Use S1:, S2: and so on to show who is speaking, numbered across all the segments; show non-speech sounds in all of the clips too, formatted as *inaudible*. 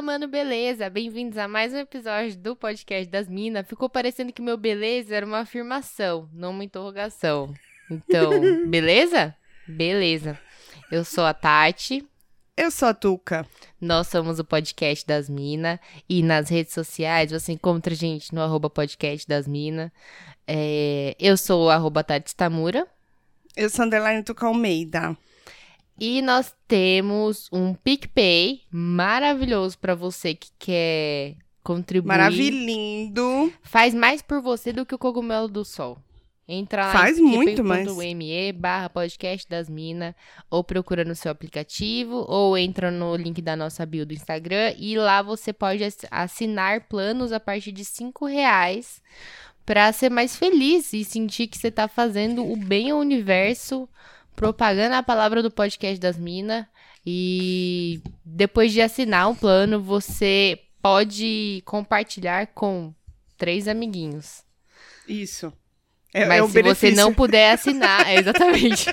S1: Fala, mano, beleza? Bem-vindos a mais um episódio do podcast das Minas. Ficou parecendo que meu beleza era uma afirmação, não uma interrogação. Então, *laughs* beleza? Beleza. Eu sou a Tati.
S2: Eu sou a Tuca.
S1: Nós somos o podcast das Minas. E nas redes sociais você encontra a gente no arroba podcast das Minas. É, eu sou o arroba Tati Tamura.
S2: Eu sou Underline Tuca Almeida.
S1: E nós temos um PicPay maravilhoso para você que quer contribuir.
S2: Maravilhindo.
S1: Faz mais por você do que o cogumelo do sol. Entra lá
S2: Faz
S1: em
S2: muito mais.
S1: me barra podcast das minas, ou procura no seu aplicativo, ou entra no link da nossa bio do Instagram, e lá você pode ass- assinar planos a partir de cinco reais para ser mais feliz e sentir que você tá fazendo o bem ao universo, propagando a palavra do podcast das minas. E depois de assinar um plano, você pode compartilhar com três amiguinhos.
S2: Isso. É,
S1: Mas
S2: é o
S1: se
S2: benefício.
S1: você não puder *laughs* assinar, é exatamente.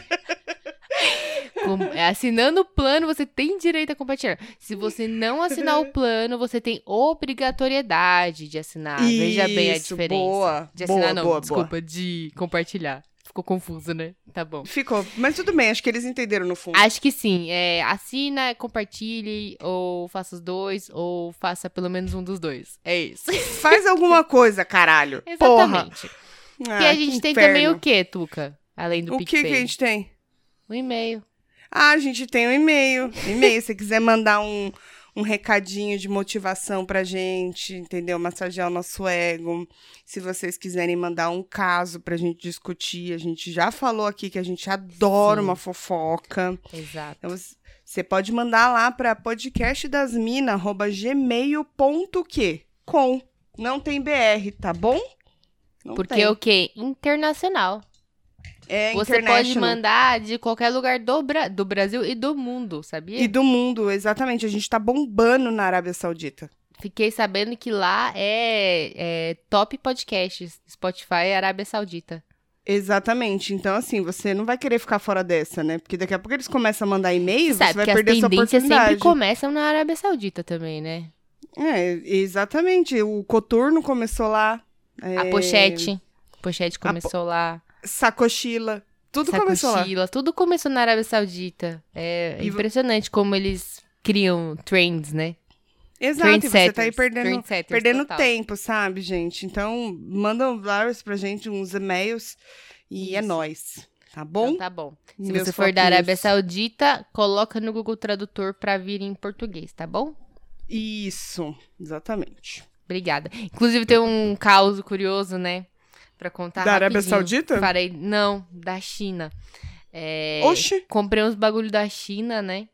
S1: É, Assinando o plano, você tem direito a compartilhar. Se você não assinar o plano, você tem obrigatoriedade de assinar. Veja bem a
S2: Isso,
S1: diferença.
S2: Boa.
S1: De assinar,
S2: boa,
S1: não,
S2: boa,
S1: desculpa,
S2: boa.
S1: de compartilhar. Ficou confuso, né? Tá bom.
S2: Ficou. Mas tudo bem, acho que eles entenderam no fundo.
S1: Acho que sim. É, assina, compartilhe, ou faça os dois, ou faça pelo menos um dos dois. É isso. *laughs*
S2: Faz alguma coisa, caralho. Porra.
S1: Exatamente.
S2: Ah,
S1: e a gente tem
S2: inferno.
S1: também o que, Tuca? Além do
S2: O que
S1: PicPay?
S2: que a gente tem?
S1: O e-mail.
S2: Ah, a gente tem um e-mail. E-mail, se você quiser mandar um, um recadinho de motivação pra gente, entendeu? Massagear o nosso ego. Se vocês quiserem mandar um caso pra gente discutir, a gente já falou aqui que a gente adora
S1: Sim.
S2: uma fofoca.
S1: Exato.
S2: Então, você- pode mandar lá para podcastdasmina@gmail.que com. Não tem BR, tá bom? Não
S1: Porque
S2: tem.
S1: o quê? Internacional.
S2: É
S1: Você pode mandar de qualquer lugar do, Bra- do Brasil e do mundo, sabia?
S2: E do mundo, exatamente. A gente tá bombando na Arábia Saudita.
S1: Fiquei sabendo que lá é, é top podcasts. Spotify Arábia Saudita.
S2: Exatamente. Então, assim, você não vai querer ficar fora dessa, né? Porque daqui a pouco eles começam a mandar e-mails, você
S1: Sabe
S2: vai
S1: que as
S2: perder sua
S1: tendências
S2: oportunidade.
S1: sempre começam na Arábia Saudita também, né?
S2: É, exatamente. O Coturno começou lá.
S1: A
S2: é,
S1: Pochete. Pochete começou lá.
S2: Sacochila. Tudo começou lá.
S1: Sacochila. Tudo começou na Arábia Saudita. É
S2: E
S1: impressionante como eles criam trends, né?
S2: Exato, e você tá aí perdendo, perdendo
S1: total.
S2: tempo, sabe, gente? Então, manda vários pra gente, uns e-mails, e é
S1: Isso.
S2: nóis, tá bom?
S1: Então tá bom. Se
S2: Meus
S1: você for da. Arábia Saudita, coloca no Google Tradutor pra vir em português, tá bom?
S2: Isso, exatamente.
S1: Obrigada. Inclusive tem um caos curioso, né? Pra contar
S2: Da Arábia
S1: rapidinho.
S2: Saudita?
S1: Farei... Não, da China. É,
S2: Oxi,
S1: Comprei uns bagulho da China, né?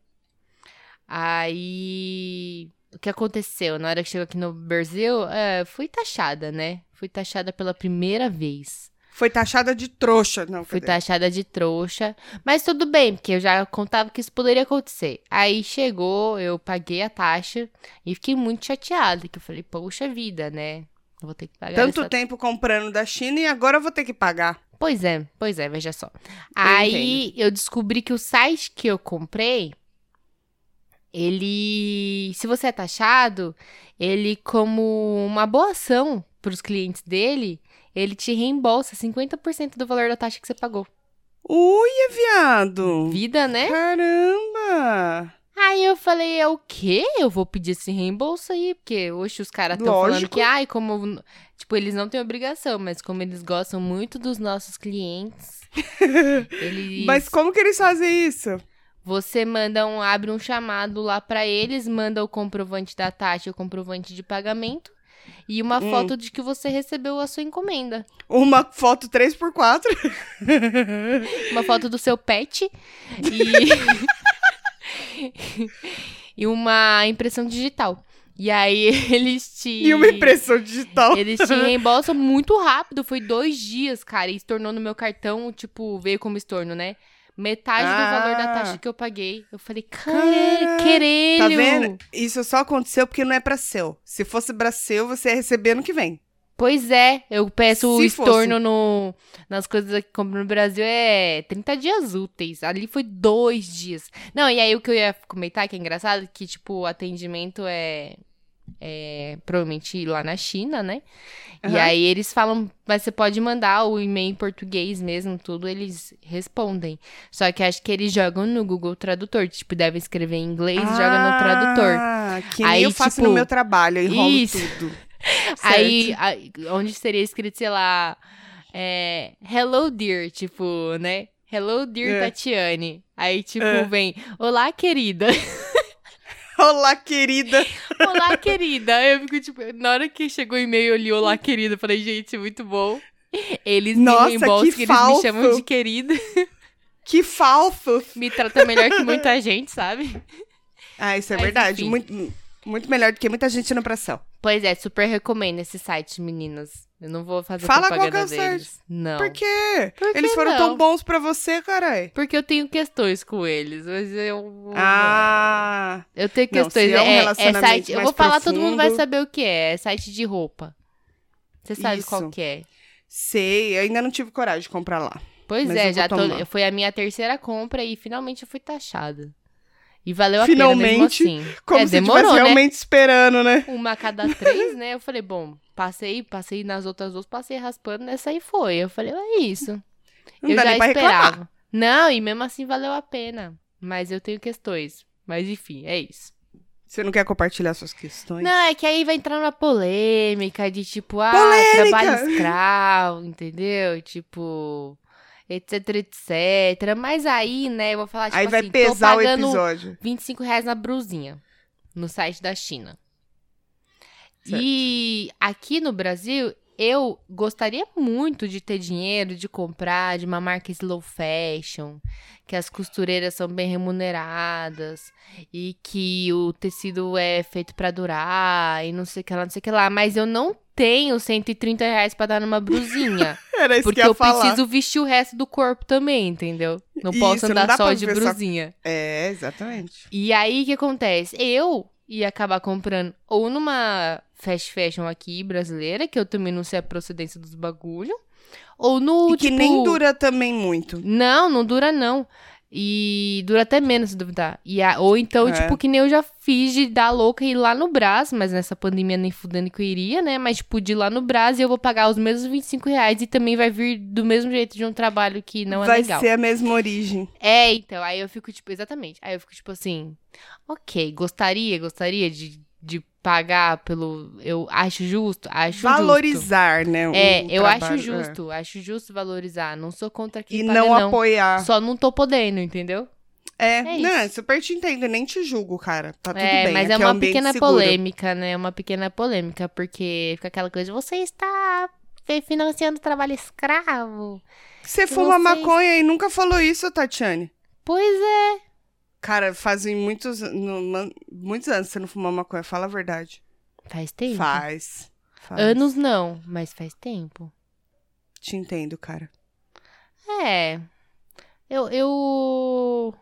S1: Aí... O que aconteceu? Na hora que chegou aqui no Brasil, é, fui taxada, né? Fui taxada pela primeira vez.
S2: foi taxada de trouxa. Não,
S1: Fui
S2: cadê?
S1: taxada de trouxa. Mas tudo bem, porque eu já contava que isso poderia acontecer. Aí chegou, eu paguei a taxa e fiquei muito chateada. Que eu falei, poxa vida, né? Eu vou ter que pagar
S2: Tanto
S1: essa...
S2: tempo comprando da China e agora eu vou ter que pagar.
S1: Pois é, pois é, veja só. Aí eu descobri que o site que eu comprei, ele, se você é taxado, ele como uma boa ação para os clientes dele, ele te reembolsa 50% do valor da taxa que você pagou.
S2: Uia, viado!
S1: Vida, né?
S2: Caramba!
S1: Aí eu falei, é o quê? Eu vou pedir esse reembolso aí, porque hoje os caras estão falando que, ai, como. Tipo, eles não têm obrigação, mas como eles gostam muito dos nossos clientes, *laughs* eles.
S2: Mas como que eles fazem isso?
S1: Você manda um, abre um chamado lá pra eles, manda o comprovante da taxa e o comprovante de pagamento. E uma
S2: Hum.
S1: foto de que você recebeu a sua encomenda.
S2: Uma foto 3x4? *laughs*
S1: Uma foto do seu pet e. *laughs* *laughs* e uma impressão digital. E aí *laughs* eles te.
S2: E uma impressão digital.
S1: Eles te *laughs* reembolsam muito rápido. Foi dois dias, cara. E estornou no meu cartão, tipo, veio como estorno, né? Metade do valor da
S2: Ah.
S1: taxa que eu paguei. Eu falei, cara, querelho.
S2: Tá vendo? Isso só aconteceu porque não é pra seu. Se fosse pra seu, você ia receber ano que vem.
S1: Pois é, eu peço o estorno no, nas coisas que compro no Brasil é 30 dias úteis. Ali foi dois dias. Não, e aí o que eu ia comentar, que é engraçado, que, tipo, o atendimento é, é provavelmente lá na China, né? E
S2: Aham.
S1: aí eles falam, mas você pode mandar o e-mail em português mesmo, tudo, eles respondem. Só que acho que eles jogam no Google Tradutor, tipo, devem escrever em inglês e joga no tradutor.
S2: Ah, que
S1: Aí,
S2: eu faço
S1: tipo,
S2: no meu trabalho, enrolo
S1: isso.
S2: tudo.
S1: Aí, aí, onde seria escrito, sei lá, é, Hello Dear, tipo, né? Hello Dear
S2: É.
S1: Tatiane. Aí, tipo,
S2: É.
S1: vem, Olá, querida. *laughs*
S2: Olá, querida. *laughs*
S1: Olá, querida. Eu fico, tipo, na hora que chegou o e-mail, eu li Olá, querida. eu Falei, gente, muito bom. Eles
S2: Nossa,
S1: me reembolsam,
S2: que
S1: que, eles me chamam de querida.
S2: Que falso. *laughs*
S1: Me trata melhor que muita gente, sabe?
S2: Ah, isso é
S1: Mas,
S2: verdade.
S1: enfim.
S2: Muito, muito melhor do que muita gente no pressão.
S1: Pois é, super recomendo esse site, meninas. Eu não vou fazer
S2: Fala qual
S1: propaganda
S2: que é o
S1: deles. Não.
S2: Por quê?
S1: Por
S2: Eles foram
S1: não?
S2: tão bons pra você, carai.
S1: Porque eu tenho questões com eles, mas eu.
S2: Ah,
S1: Eu tenho
S2: Não,
S1: questões.
S2: se é um
S1: é, é site. Eu vou falar, todo mundo vai
S2: profundo-
S1: saber o que é. É site de roupa. Você sabe
S2: Isso.
S1: qual que é.
S2: sei. Eu ainda não tive coragem de comprar lá.
S1: Pois
S2: Mas
S1: é, já tô. Foi a minha terceira compra e finalmente eu fui taxada. E valeu a
S2: Finalmente,
S1: pena mesmo assim.
S2: Como
S1: é,
S2: se
S1: demorou,
S2: estivesse
S1: né?
S2: realmente esperando, né?
S1: Uma a cada três, né? Eu falei, bom, passei, passei nas outras duas, passei raspando, nessa aí foi. Eu falei, é isso.
S2: Não
S1: eu
S2: dá
S1: já esperava.
S2: reclamar.
S1: Não, e mesmo assim valeu a pena. Mas eu tenho questões. Mas enfim, é isso.
S2: Você não quer compartilhar suas questões?
S1: Não, é que aí vai entrar numa polêmica de tipo, ah,
S2: Polêmica!
S1: trabalho escravo, entendeu? Tipo, etc, etc. Mas aí, né, eu vou falar, tipo
S2: Aí vai
S1: assim,
S2: pesar
S1: tô
S2: o
S1: pagando
S2: episódio.
S1: 25 reais na brusinha no site da China.
S2: Certo.
S1: E aqui no Brasil, eu gostaria muito de ter dinheiro, de comprar de uma marca slow fashion, que as costureiras são bem remuneradas e que o tecido é feito pra durar e não sei o que lá, não sei o que lá. Mas eu não tenho 130 reais pra dar numa brusinha. *laughs*
S2: Era isso
S1: porque
S2: que eu
S1: eu preciso vestir o resto do corpo também, entendeu? Não posso
S2: Isso, não
S1: andar
S2: dá
S1: só de
S2: só-
S1: brusinha.
S2: É, exatamente.
S1: E aí, o que acontece? Eu ia acabar comprando ou numa fast fashion aqui brasileira, que eu também não sei a procedência dos bagulho, ou no,
S2: e que
S1: tipo...
S2: nem dura também muito.
S1: Não, não dura não. E dura até menos, se duvidar. E a- ou então,
S2: É.
S1: tipo, que nem eu já fiz de dar louca e ir lá no Brás, mas nessa pandemia nem fudendo que eu iria, né? Mas, tipo, de ir lá no Brás e eu vou pagar os mesmos 25 reais e também vai vir do mesmo jeito de um trabalho que não é
S2: Vai
S1: legal.
S2: ser a mesma origem.
S1: É, então, aí eu fico, tipo, exatamente. Aí eu fico, tipo assim, ok, gostaria, gostaria de, de pagar pelo. Eu acho justo, acho justo.
S2: Valorizar, né? o
S1: É, eu
S2: trabalho,
S1: acho
S2: é.
S1: justo, acho justo valorizar. Não sou contra quem
S2: E
S1: paga,
S2: não,
S1: não.
S2: apoiar.
S1: Só não tô podendo, entendeu?
S2: É,
S1: É
S2: não,
S1: isso.
S2: super te entendo, nem te julgo, cara. Tá tudo
S1: é,
S2: bem.
S1: mas é
S2: aqui
S1: uma
S2: um
S1: pequena
S2: seguro.
S1: polêmica, né? Uma pequena polêmica, porque fica aquela coisa, você está fi- financiando trabalho escravo.
S2: Você fuma
S1: Vocês-
S2: maconha e nunca falou isso, Tatiane.
S1: Pois é.
S2: Cara, fazem muitos, no- muitos anos que você não fuma maconha, fala a verdade.
S1: Faz tempo.
S2: Faz. faz.
S1: Anos não, mas faz tempo.
S2: Te entendo, cara.
S1: É. Eu. eu...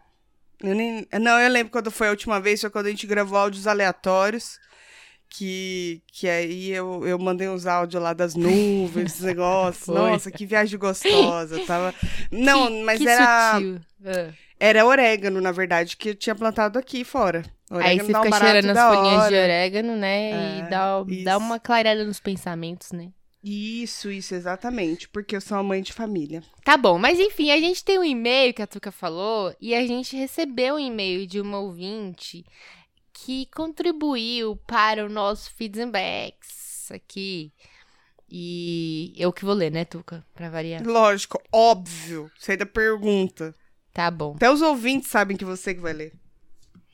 S2: Eu nem... Não, eu lembro quando foi a última vez, foi quando a gente gravou áudios aleatórios. Que, que aí eu, eu mandei uns áudios lá das nuvens, esses *laughs* negócios. Nossa, que viagem gostosa. Tava... *laughs* Não,
S1: Que-
S2: mas
S1: que
S2: era,
S1: sutil. Ah.
S2: Era orégano, na verdade, que eu tinha plantado aqui fora.
S1: Aí
S2: Orégano
S1: você
S2: dá um
S1: fica
S2: barato
S1: cheirando as
S2: da
S1: folhinhas de orégano, né?
S2: É,
S1: e dá,
S2: isso.
S1: dá uma clareada nos pensamentos, né?
S2: Isso, isso, exatamente. Porque eu sou uma mãe de família.
S1: Tá bom, mas enfim, a gente tem um e-mail que a Tuca falou e a gente recebeu um e-mail de uma ouvinte que contribuiu para o nosso Feeds and Backs aqui. E eu que vou ler, né, Tuca? Pra variar.
S2: Lógico, óbvio. Você ainda pergunta.
S1: Tá bom.
S2: Até os ouvintes sabem que você que vai ler.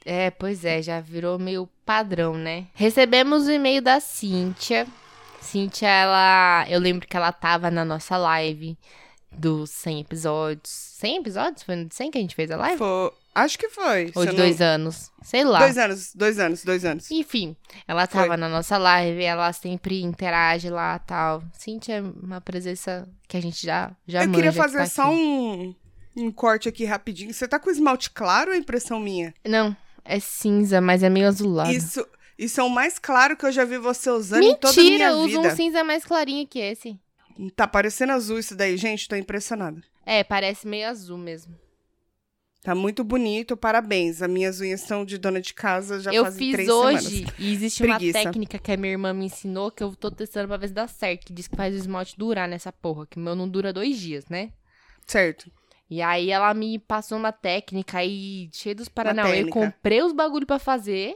S1: É, pois é, já virou meio padrão, né? Recebemos o e-mail da Cíntia. Cíntia, ela. Eu lembro que ela tava na nossa live dos 100 episódios. 100 episódios? Foi no de 100 que a gente fez a live?
S2: Foi- Acho que foi.
S1: Ou de
S2: eu não-
S1: dois anos? Sei lá.
S2: Dois anos, dois anos, dois anos.
S1: Enfim, ela
S2: Foi.
S1: tava na nossa live, ela sempre interage lá e tal. Cíntia é uma presença que a gente já, já
S2: eu
S1: manja
S2: queria
S1: que
S2: fazer
S1: tá
S2: só
S1: aqui.
S2: um, um corte aqui rapidinho. Você tá com esmalte claro ou é impressão minha?
S1: Não, é cinza, mas é meio azulado.
S2: Isso. Isso é o mais claro que eu já vi você usando em toda a
S1: Mentira,
S2: minha
S1: eu uso
S2: vida.
S1: um cinza mais clarinho que esse.
S2: Tá parecendo azul isso daí, gente. Tô impressionada.
S1: É, parece meio azul mesmo.
S2: Tá muito bonito, parabéns. As minhas unhas são de dona de casa já
S1: eu
S2: fazem
S1: fiz
S2: três
S1: hoje
S2: semanas.
S1: e existe
S2: Preguiça.
S1: uma técnica que a minha irmã me ensinou que eu tô testando pra ver se dá certo. Que diz que faz o esmalte durar nessa porra. Que o meu não dura dois dias, né?
S2: Certo.
S1: E aí ela me passou uma técnica aí, cheia dos Paranauê. Eu comprei os bagulho pra fazer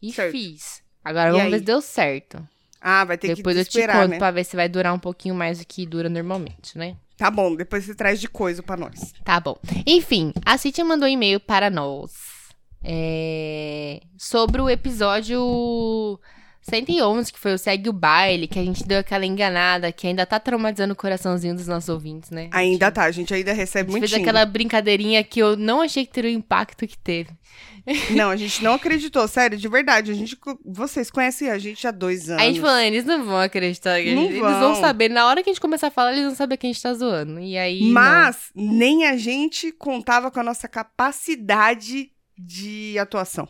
S1: e
S2: Certo.
S1: fiz. Agora
S2: E
S1: vamos
S2: aí?
S1: ver se deu certo.
S2: Ah, vai ter
S1: Depois
S2: que
S1: eu te
S2: esperar,
S1: conto
S2: né?
S1: pra ver se vai durar um pouquinho mais do que dura normalmente, né?
S2: Tá bom, depois você traz de coisa pra nós.
S1: Tá bom. Enfim, a Cintia mandou um e-mail para nós. é, sobre o episódio 111, que foi o Segue o Baile, que a gente deu aquela enganada, que ainda tá traumatizando o coraçãozinho dos nossos ouvintes, né?
S2: Ainda tá, a gente ainda
S1: A
S2: recebe
S1: gente
S2: muito
S1: fez aquela brincadeirinha que eu não achei que teria o impacto que teve. *laughs*
S2: Não, a gente não acreditou, sério, de verdade. A gente, vocês conhecem a gente há dois anos.
S1: A gente falou, eles não vão acreditar. a
S2: Não
S1: gente- Eles vão
S2: vão.
S1: saber, na hora que a gente começar a falar, eles vão saber que a gente tá zoando. E aí. não.
S2: Mas nem a gente contava com a nossa capacidade de atuação.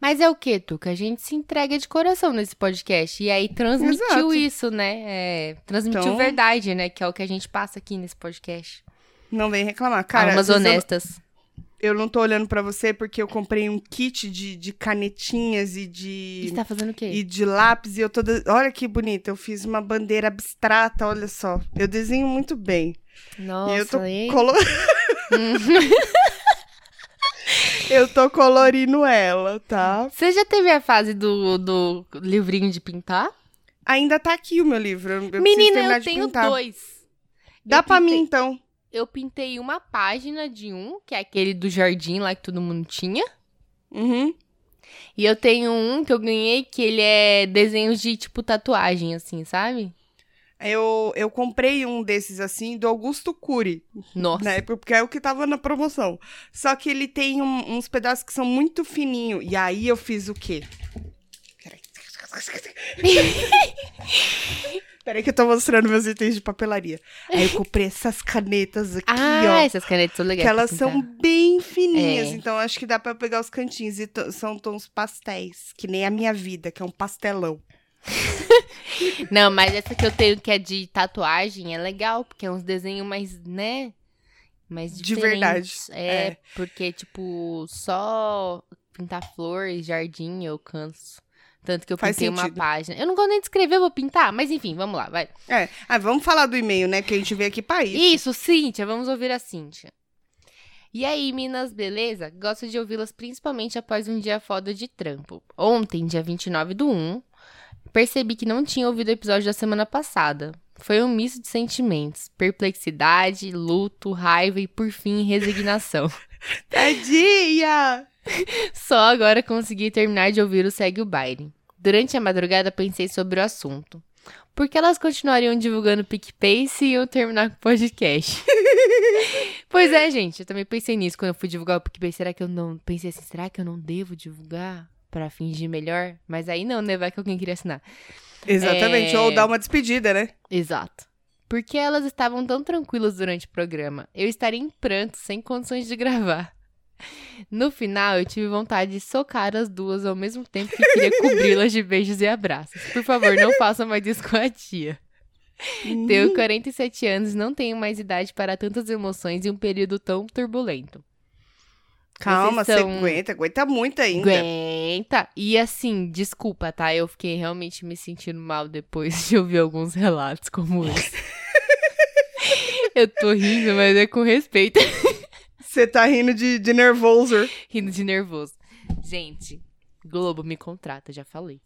S1: Mas é o que, Tuca? A gente se entrega de coração nesse podcast. E aí transmitiu
S2: Exato.
S1: isso, né? É, transmitiu
S2: Então-
S1: verdade, né? Que é o que a gente passa aqui nesse podcast.
S2: Não vem reclamar. Cara,
S1: Almas
S2: vezes eu-
S1: honestas.
S2: Eu, não tô olhando pra você porque eu comprei um kit de, de canetinhas e de.
S1: E você tá fazendo o quê?
S2: E de lápis, e eu tô. Olha que bonita, eu fiz uma bandeira abstrata, olha só. Eu desenho muito bem.
S1: Nossa,
S2: e eu tô colo... *laughs* eu tô colorindo ela, tá?
S1: Você já teve a fase do, do livrinho de pintar?
S2: Ainda tá aqui o meu livro. Eu,
S1: Menina, eu tenho
S2: pintar.
S1: dois.
S2: Dá
S1: Eu
S2: pra
S1: pintei-
S2: mim, então.
S1: Eu pintei uma página de um, que é aquele do jardim lá que todo mundo tinha.
S2: Uhum.
S1: E eu tenho um que eu ganhei que ele é desenhos de, tipo, tatuagem, assim, sabe?
S2: Eu, eu comprei um desses assim do Augusto Cury,
S1: Nossa.
S2: época, porque é o que tava na promoção. Só que ele tem um- uns pedaços que são muito fininhos. E aí eu fiz o quê? Peraí. *laughs* Peraí que eu tô mostrando meus itens de papelaria. Aí eu comprei essas canetas aqui,
S1: Ah,
S2: ó.
S1: essas canetas são legais.
S2: Que elas são bem fininhas,
S1: É.
S2: então acho que dá pra pegar os cantinhos. E são tons pastéis, que nem a minha vida, que é um pastelão. *laughs*
S1: Não, mas essa que eu tenho que é de tatuagem é legal, porque é uns desenhos mais, né? Mais
S2: De verdade,
S1: É,
S2: é.
S1: porque, tipo, só pintar flor e jardim eu canso. Tanto que eu
S2: Faz
S1: pintei uma
S2: sentido.
S1: página. Eu não gosto nem de escrever, eu vou pintar. Mas enfim, vamos lá, vai.
S2: É, ah, vamos falar do e-mail, né? Que a gente veio aqui pra isso.
S1: Isso, Cíntia, vamos ouvir a Cíntia. E aí, Minas, beleza? Gosto de ouvi-las principalmente após um dia foda de trampo. Ontem, dia 29 do 1, percebi que não tinha ouvido o episódio da semana passada. Foi um misto de sentimentos: perplexidade, luto, raiva e, por fim, resignação. *laughs*
S2: Tadinha!
S1: Só agora consegui terminar de ouvir o Segue o Baile. Durante a madrugada pensei sobre o assunto. Por que elas continuariam divulgando o PicPay se iam terminar com o podcast? *laughs* pois é, gente, eu também pensei nisso quando eu fui divulgar o PicPay. Será que eu não. Pensei assim, será que eu não devo divulgar pra fingir melhor? Mas aí não, né? Vai que alguém queria assinar.
S2: Exatamente,
S1: É.
S2: ou dar uma despedida, né?
S1: Exato. Porque elas estavam tão tranquilas durante o programa. Eu estaria em pranto, sem condições de gravar. No final, eu tive vontade de socar as duas ao mesmo tempo que queria cobri-las de beijos e abraços. Por favor, não façam mais isso com a tia. Tenho 47 anos e não tenho mais idade para tantas emoções em um período tão turbulento.
S2: Calma, você aguenta, aguenta muito ainda.
S1: Aguenta. E assim, desculpa, tá? Eu fiquei realmente me sentindo mal depois *laughs* de ouvir alguns relatos como esse. *laughs* eu tô rindo, mas é com respeito.
S2: Você tá rindo de, de nervoso.
S1: rindo de nervoso. Gente, Globo me contrata, já falei.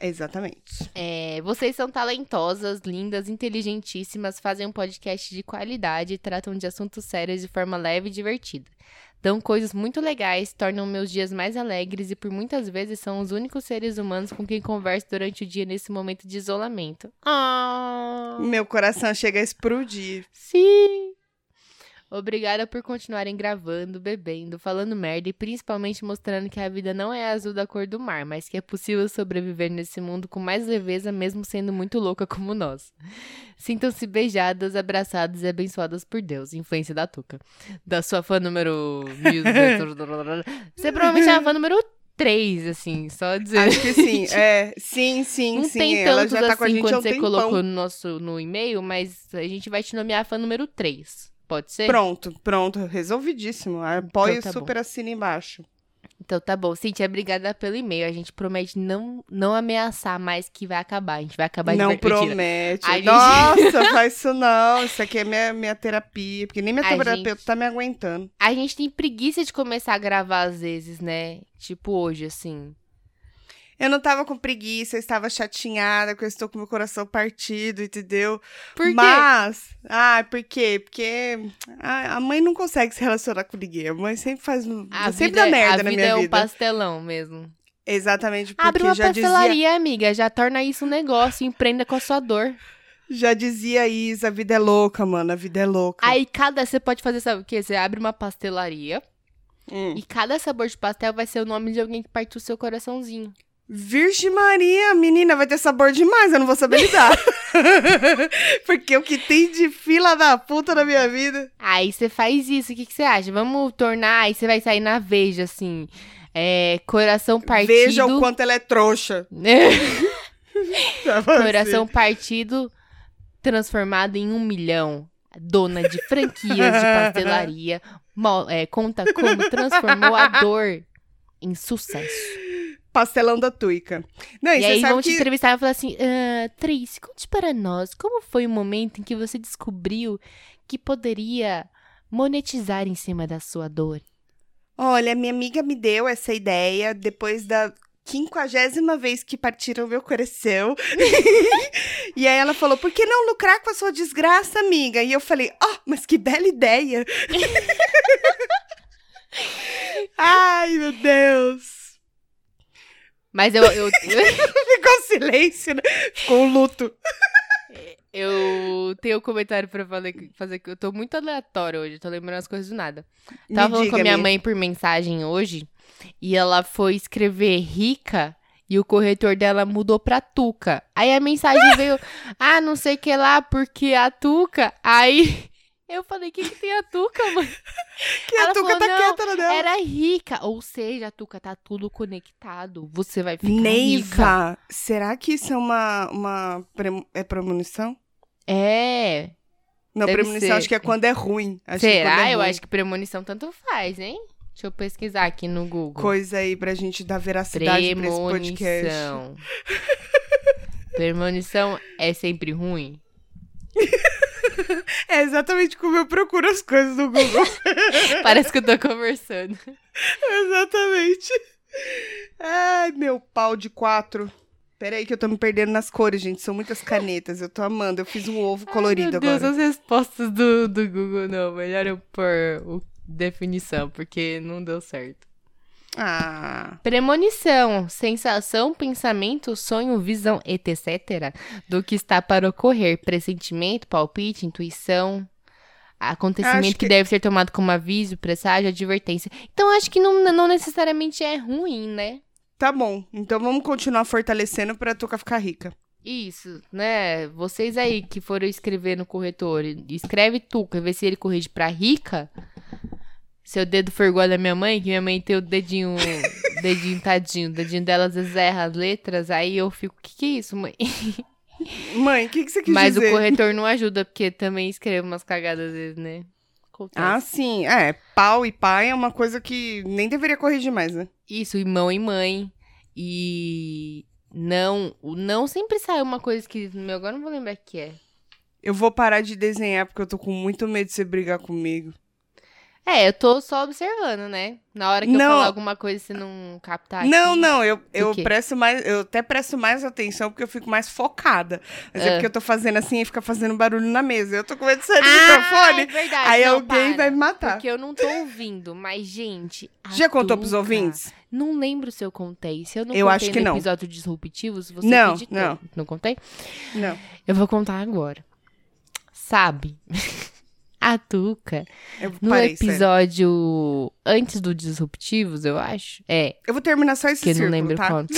S2: Exatamente.
S1: É, vocês são talentosas, lindas, inteligentíssimas, fazem um podcast de qualidade e tratam de assuntos sérios de forma leve e divertida. Dão coisas muito legais, tornam meus dias mais alegres e por muitas vezes são os únicos seres humanos com quem converso durante o dia nesse momento de isolamento. Ah,
S2: Meu coração chega a explodir.
S1: sim! Obrigada por continuarem gravando, bebendo, falando merda e principalmente mostrando que a vida não é azul da cor do mar, mas que é possível sobreviver nesse mundo com mais leveza, mesmo sendo muito louca como nós. Sintam-se beijadas, abraçadas e abençoadas por Deus. Influência da Tuca. Da sua fã número. 1200. *laughs* Você provavelmente é a fã número três, assim, só dizer.
S2: Acho que sim. *laughs* É, sim, sim,
S1: Não
S2: sim.
S1: tem
S2: Ela
S1: tantos
S2: tá
S1: assim
S2: um
S1: você
S2: tempão.
S1: colocou no nosso no e-mail, mas a gente vai te nomear fã número 3. Pode ser?
S2: Pronto, pronto. Resolvidíssimo. Apoio
S1: Então tá bom.
S2: super assina embaixo.
S1: Então tá bom. Cintia, obrigada pelo e-mail. A gente promete não, não ameaçar mais que vai acabar. A gente vai acabar de
S2: não promete.
S1: Gente-
S2: Nossa, faz isso não. Isso aqui é minha, minha terapia. Porque nem minha terapeuta
S1: gente-
S2: tá me aguentando.
S1: A gente tem preguiça de começar a gravar às vezes, né? Tipo hoje, assim.
S2: Eu não tava com preguiça, eu estava chateada, porque eu estou com meu coração partido, entendeu?
S1: Por quê?
S2: Mas, ah, por quê? Porque a a mãe não consegue se relacionar com ninguém. A mãe sempre faz.
S1: A
S2: sempre
S1: vida,
S2: dá merda
S1: a
S2: na
S1: vida
S2: minha
S1: é um
S2: vida.
S1: pastelão mesmo.
S2: Exatamente, porque
S1: Abre uma
S2: já dizia,
S1: pastelaria, amiga. Já torna isso um negócio. Empreenda com a sua dor.
S2: já dizia Isa, a vida é louca, mano, a vida é louca.
S1: Aí cada. Você pode fazer, sabe o quê? Você abre uma pastelaria.
S2: Hum.
S1: E cada sabor de pastel vai ser o nome de alguém que partiu o seu coraçãozinho.
S2: Virgem Maria, menina, vai ter sabor demais, eu não vou saber lidar. *laughs* porque o que tem de fila da puta na minha vida.
S1: Aí você faz isso. O que, que você acha? Vamos tornar. Aí você vai sair na Veja, assim. É, coração partido.
S2: Veja o quanto ela é trouxa. *laughs*
S1: Coração partido transformado em um milhão. Dona de franquias de pastelaria. é, conta como *laughs* transformou a dor em sucesso.
S2: Pastelão da Tuica. Não, e,
S1: E aí vão te
S2: que...
S1: entrevistar e falar assim: ah, Tracy, conte para nós como foi o momento em que você descobriu que poderia monetizar em cima da sua dor.
S2: Olha, minha amiga me deu essa ideia depois da quinquagésima vez que partiram meu coração. *laughs* e aí ela falou, por que não lucrar com a sua desgraça, amiga? E eu falei, ó, mas que bela ideia. *laughs* Ai, meu Deus.
S1: Mas eu, eu, *laughs*
S2: Ficou silêncio, né? Ficou um luto.
S1: eu tenho um comentário pra fazer, que eu tô muito aleatório hoje, tô lembrando as coisas do nada.
S2: Me
S1: Tava falando com a minha mãe por mensagem hoje e ela foi escrever rica e o corretor dela mudou pra Tuca. Aí a mensagem veio, ah, não sei o que lá, porque a Tuca. Aí eu falei, o que, que tem a Tuca, mãe? *laughs*
S2: Que a
S1: Ela
S2: Tuca
S1: falou,
S2: tá
S1: "Não,
S2: quieta na dela.
S1: Era rica. Ou seja, a Tuca tá tudo conectado. Você vai ficar rica.
S2: Neiva, será que isso é uma, uma pre- é premonição?
S1: É.
S2: Não,
S1: Deve
S2: premonição
S1: ser.
S2: acho que é quando é ruim. Acho
S1: Será?
S2: é
S1: eu
S2: ruim.
S1: acho que premonição tanto faz, hein? Deixa eu pesquisar aqui no Google.
S2: Coisa aí pra gente dar veracidade pra esse podcast.
S1: Premonição. *laughs* Premonição é sempre ruim? *laughs* *laughs*
S2: É exatamente como eu procuro as coisas no Google. *laughs*
S1: Parece que eu tô conversando.
S2: exatamente. Ai, meu pau de quatro. Peraí que eu tô me perdendo nas cores, gente. São muitas canetas. Eu tô amando. Eu fiz um ovo colorido
S1: Meu Deus,
S2: agora.
S1: as respostas do, do Google não. Melhor eu pôr o definição, porque não deu certo.
S2: Ah,
S1: Premonição, sensação, pensamento, sonho, visão, etc. do que está para ocorrer. Pressentimento, palpite, intuição. Acontecimento que...
S2: que-
S1: deve ser tomado como aviso, presságio, advertência. Então, acho que não, não necessariamente é ruim, né?
S2: tá bom. Então vamos continuar fortalecendo pra Tuca ficar rica.
S1: Isso, né? Vocês aí que foram escrever no corretor, escreve Tuca, vê se ele corrige pra rica. Seu dedo for igual da minha mãe, que minha mãe tem o dedinho, *laughs* dedinho tadinho, o dedinho dela às vezes erra as letras, aí eu fico, que que é isso, mãe? *laughs*
S2: Mãe, o que, que você quis
S1: Mas
S2: dizer?
S1: o corretor não ajuda, porque também escreve umas cagadas às vezes, né? Acontece.
S2: Ah, sim. É, pau e pai é uma coisa que nem deveria corrigir mais, né?
S1: Isso, irmão e mãe. E não, não sempre sai uma coisa que meu agora não vou lembrar o que é.
S2: Eu vou parar de desenhar porque eu tô com muito medo de você brigar comigo.
S1: É, eu tô só observando, né? Na hora que eu
S2: Não.
S1: falar alguma coisa, você não captar
S2: Não,
S1: aqui.
S2: não, eu, eu presto mais, eu até presto mais atenção porque eu fico mais focada. Mas é
S1: Ah.
S2: porque eu tô fazendo assim e fica fazendo barulho na mesa. Eu tô com medo de sair do
S1: Ah, é
S2: microfone.
S1: verdade.
S2: Aí
S1: não,
S2: alguém
S1: para.
S2: vai me matar.
S1: Porque eu não tô ouvindo, mas, gente.
S2: Já contou pros ouvintes?
S1: Não lembro se eu contei. Se eu não
S2: Eu
S1: contei
S2: acho que
S1: no
S2: não.
S1: episódio disruptivos, você
S2: Não,
S1: acreditou.
S2: não.
S1: Não contei?
S2: Não.
S1: Eu vou contar agora. Sabe? A Tuca,
S2: Eu
S1: no
S2: parei, sério.
S1: episódio antes do Disruptivos, eu acho. É,
S2: Eu vou terminar só esse
S1: que eu não
S2: círculo,
S1: lembro
S2: tá?
S1: quanto.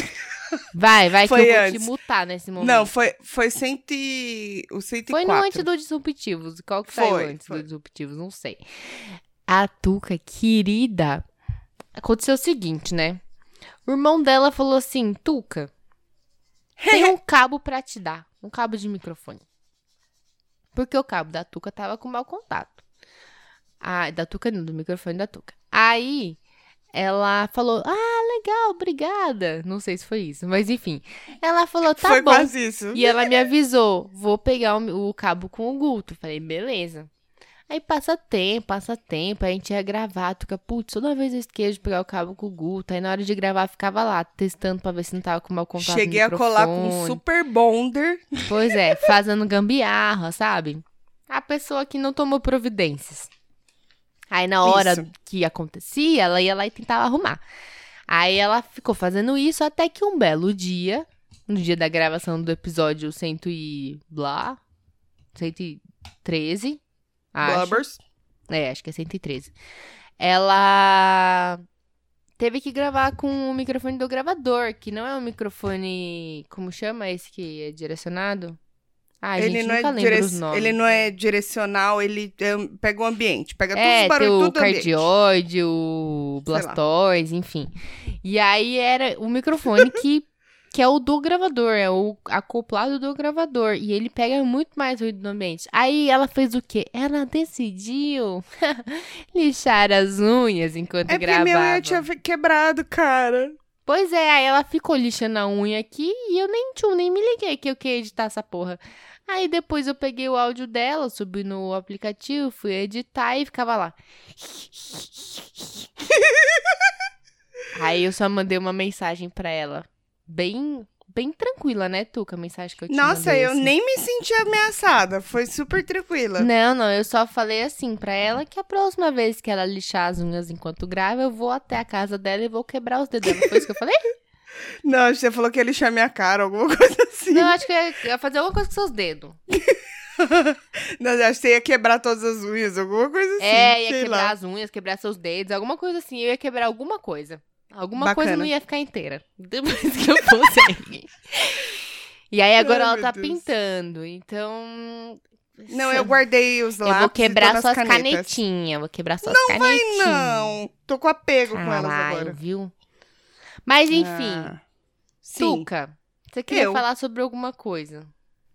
S1: Vai, vai,
S2: Foi
S1: que eu vou
S2: antes.
S1: te mutar nesse momento.
S2: Não, foi, foi cento e... o 104.
S1: Foi no antes do Disruptivos. Qual que saiu
S2: Foi,
S1: antes
S2: foi.
S1: do Disruptivos? Não sei. A Tuca, querida. Aconteceu o seguinte, né? O irmão dela falou assim: Tuca, tem um cabo pra te dar. Um cabo de microfone. Porque o cabo da Tuca tava com mau contato. Ah, da Tuca não, do microfone da Tuca. Aí ela falou: Ah, legal, obrigada. Não sei se foi isso, mas enfim. Ela falou: Tá
S2: Foi
S1: bom.
S2: quase isso.
S1: E ela me avisou: Vou pegar o, o cabo com o Guto. Falei: Beleza. Aí passa tempo, passa tempo, a gente ia gravar, Tuca, putz, toda vez eu esqueço de pegar o cabo com o Guto. Aí na hora de gravar ficava lá, testando pra ver se não tava com mau contato
S2: Cheguei a colar com um super bonder.
S1: Pois é, fazendo gambiarra, sabe? A pessoa que não tomou providências. Aí na hora
S2: Isso.
S1: que acontecia, ela ia lá e tentava arrumar. Aí ela ficou fazendo isso até que um belo dia, no dia da gravação do episódio 100 e blá, 113, acho.
S2: Blubbers.
S1: É, acho que é 113. Ela teve que gravar com o microfone do gravador, que não é um microfone. Como chama esse que é direcionado? Ah,
S2: ele, não é direc-
S1: os
S2: ele não é direcional, ele é- pega o ambiente. Pega todos
S1: É,
S2: os
S1: tem
S2: barulhos,
S1: o
S2: do ambiente.
S1: cardioide, o
S2: Sei lá.
S1: blastoise, enfim. E aí era o microfone *laughs* que, que é o do gravador, é o acoplado do gravador. E ele pega muito mais ruído do ambiente. Aí ela fez o quê? Ela decidiu *laughs* lixar as unhas enquanto
S2: É
S1: gravava.
S2: minha unha tinha fe- quebrado, cara.
S1: Pois é, aí ela ficou lixando a unha aqui e eu nem, tchum, nem me liguei que eu queria editar essa porra. Aí depois eu peguei o áudio dela, subi no aplicativo, fui editar e ficava lá. *laughs* aí eu só mandei uma mensagem pra ela. Bem, bem tranquila, né, Tuca? A mensagem que eu te
S2: Nossa,
S1: mandei,
S2: eu
S1: assim.
S2: nem me senti ameaçada. Foi super tranquila.
S1: Não, não, eu só falei assim pra ela que a próxima vez que ela lixar as unhas enquanto grava, eu vou até a casa dela e vou quebrar os dedos dela. Foi isso que eu falei? *laughs*
S2: Não, você falou que ia lixar minha cara, alguma coisa assim.
S1: Não, eu acho que eu ia- fazer alguma coisa com seus dedos. *laughs*
S2: Não, acho que você ia quebrar todas as unhas, alguma coisa assim.
S1: é, ia quebrar
S2: lá.
S1: as unhas, quebrar seus dedos, alguma coisa assim. Eu ia quebrar alguma coisa. Alguma coisa
S2: Bacana.
S1: não ia ficar inteira. *laughs* Depois que eu fosse. E aí agora
S2: Ai,
S1: ela tá
S2: Deus.
S1: pintando. Então.
S2: Não, eu guardei os
S1: Eu
S2: lápis
S1: vou
S2: e
S1: quebrar suas canetinhas. Vou quebrar suas canetinhas.
S2: Não, tô com apego com elas
S1: Caralho,
S2: agora.
S1: viu? Mas enfim,
S2: Ah,
S1: Tuca, você queria
S2: Eu.
S1: falar sobre alguma coisa?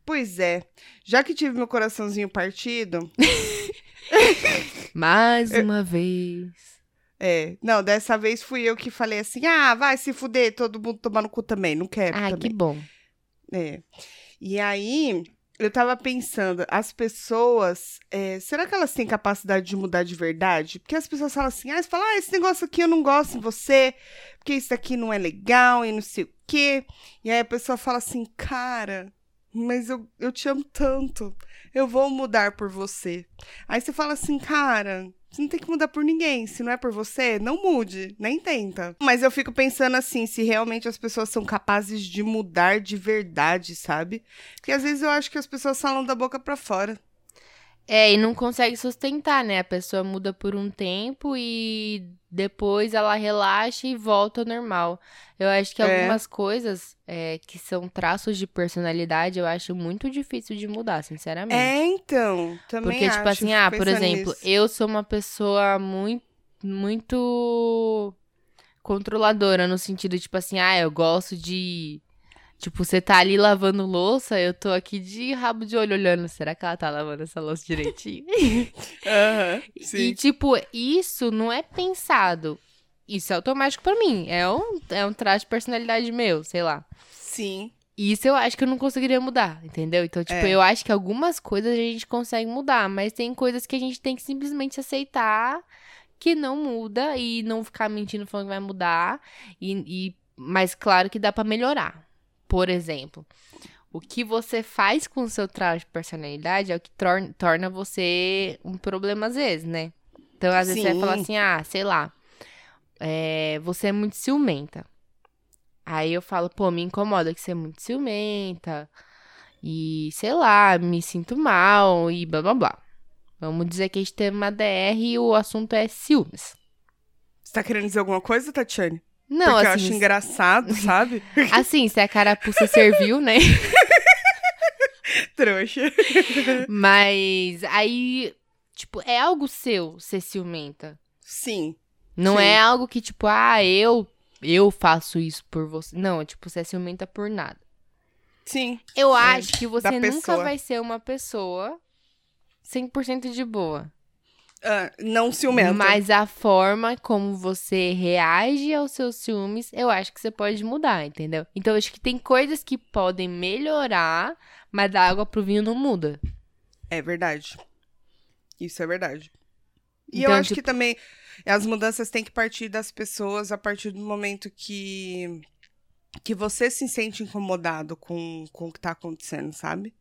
S2: pois é. Já que tive meu coraçãozinho partido, *laughs*
S1: Mais uma vez.
S2: É, não, dessa vez fui eu que falei assim: "Ah, vai se fuder, todo mundo tomar no cu também, não quero
S1: Ah,
S2: também".
S1: que bom.
S2: É. E aí, eu tava pensando, as pessoas, é, será que elas têm capacidade de mudar de verdade? Porque as pessoas falam assim, ah, você fala, ah, esse negócio aqui eu não gosto em você, porque isso aqui não é legal e não sei o quê. E aí a pessoa fala assim, cara, mas eu, eu te amo tanto, eu vou mudar por você. Aí você fala assim, cara, você não tem que mudar por ninguém. Se não é por você, não mude, nem tenta. Mas eu fico pensando assim, se realmente as pessoas são capazes de mudar de verdade, sabe? Porque às vezes eu acho que as pessoas falam da boca pra fora.
S1: É, e não consegue sustentar, né? A pessoa muda por um tempo e depois ela relaxa e volta ao normal. Eu acho que
S2: É.
S1: algumas coisas é, que são traços de personalidade, eu acho muito difícil de mudar, sinceramente.
S2: É, então, também
S1: Porque, tipo
S2: acho,
S1: assim,
S2: fico
S1: ah, por exemplo,
S2: nisso.
S1: eu sou uma pessoa muito, muito controladora, no sentido, tipo assim, ah, eu gosto de. Tipo, você tá ali lavando louça, eu tô aqui de rabo de olho olhando. Será que ela tá lavando essa louça direitinho? *laughs*
S2: Aham,
S1: E,
S2: sim.
S1: tipo, isso não é pensado. Isso é automático pra mim. É um, é um traço de personalidade meu, sei lá.
S2: Sim.
S1: Isso eu acho que eu não conseguiria mudar, entendeu? Então, tipo,
S2: É.
S1: eu acho que algumas coisas a gente consegue mudar, mas tem coisas que a gente tem que simplesmente aceitar que não muda e não ficar mentindo falando que vai mudar. E, e- mas claro que dá pra melhorar. Por exemplo, o que você faz com o seu traço de personalidade é o que tor- torna você um problema às vezes, né? Então, às vezes você vai falar
S2: Sim.
S1: assim, ah, sei lá, é, você é muito ciumenta. Aí eu falo, pô, me incomoda que você é muito ciumenta. E, sei lá, me sinto mal e blá blá blá. Vamos dizer que a gente teve uma DR e o assunto é ciúmes.
S2: Você tá querendo dizer alguma coisa, Tatiane?
S1: Não,
S2: Porque eu acho
S1: assim,
S2: engraçado, *laughs* sabe?
S1: assim, se a carapuça serviu, né? *laughs*
S2: Trouxa.
S1: Mas aí, tipo, é algo seu ser ciumenta.
S2: Sim.
S1: Não
S2: Sim.
S1: é algo que, tipo, ah, eu eu faço isso por você. Não, tipo, você é ciumenta por nada.
S2: Sim.
S1: Eu
S2: É,
S1: acho que você
S2: da
S1: nunca
S2: pessoa.
S1: vai ser uma pessoa 100% de boa.
S2: Ah, não ciumento.
S1: Mas a forma como você reage aos seus ciúmes, eu acho que você pode mudar, entendeu? Então, eu acho que tem coisas que podem melhorar, mas da água pro vinho não muda.
S2: É verdade. Isso é verdade. E
S1: Então,
S2: eu acho
S1: tipo-
S2: que também as mudanças têm que partir das pessoas a partir do momento que que você se sente incomodado com, com o que tá acontecendo, sabe?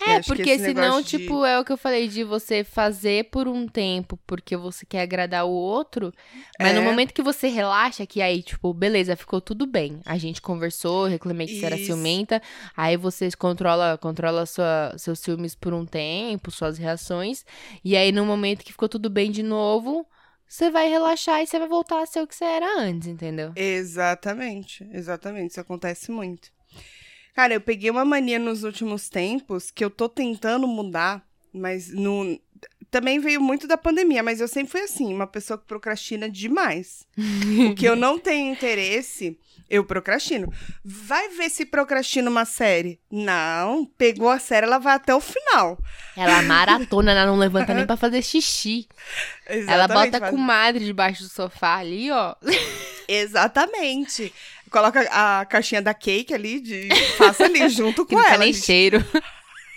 S1: É,
S2: que
S1: porque senão,
S2: de-
S1: tipo, é o que eu falei de você fazer por um tempo porque você quer agradar o outro, mas no
S2: É.
S1: momento que você relaxa, que aí, tipo, beleza, ficou tudo bem. A gente conversou, reclamei que você era ciumenta, aí você controla, controla sua, seus ciúmes por um tempo, suas reações, e aí no momento que ficou tudo bem de novo, você vai relaxar e você vai voltar a ser o que você era antes, entendeu?
S2: Exatamente, exatamente. Isso acontece muito. Cara, eu peguei uma mania nos últimos tempos que eu tô tentando mudar, mas não. Também veio muito da pandemia, mas eu sempre fui assim, uma pessoa que procrastina demais. *laughs* o que eu não tenho interesse, eu procrastino. Vai ver se procrastina uma série. Não, pegou a série, ela vai até o final.
S1: Ela maratona, ela não levanta nem pra fazer xixi. Ela
S2: Exatamente,
S1: bota
S2: faz-
S1: com madre debaixo do sofá ali, ó. *laughs*
S2: Exatamente. Coloca a caixinha da cake ali, de... faça ali junto *laughs*
S1: Que
S2: com
S1: não tá
S2: ela.
S1: nem
S2: gente.
S1: cheiro.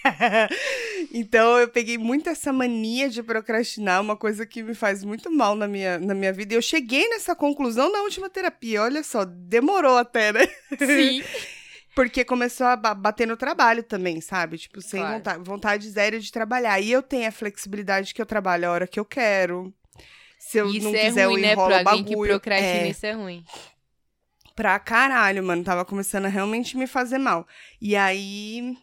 S1: *laughs*
S2: então eu peguei muito essa mania de procrastinar, uma coisa que me faz muito mal na minha, na minha vida. E eu cheguei nessa conclusão na última terapia. Olha só, demorou até, né?
S1: Sim. *laughs*
S2: Porque começou a ba- bater no trabalho também, sabe? Tipo, sem
S1: Claro.
S2: vontade, vontade zero de trabalhar. E eu tenho a flexibilidade que eu trabalho a hora que eu quero. Se eu
S1: Isso
S2: não
S1: é
S2: quiser,
S1: ruim,
S2: eu
S1: né?
S2: enrolo
S1: Pra
S2: o
S1: alguém que
S2: bagulho.
S1: procrastina,
S2: É.
S1: isso é ruim.
S2: Pra caralho, mano. Tava começando a realmente me fazer mal. E aí.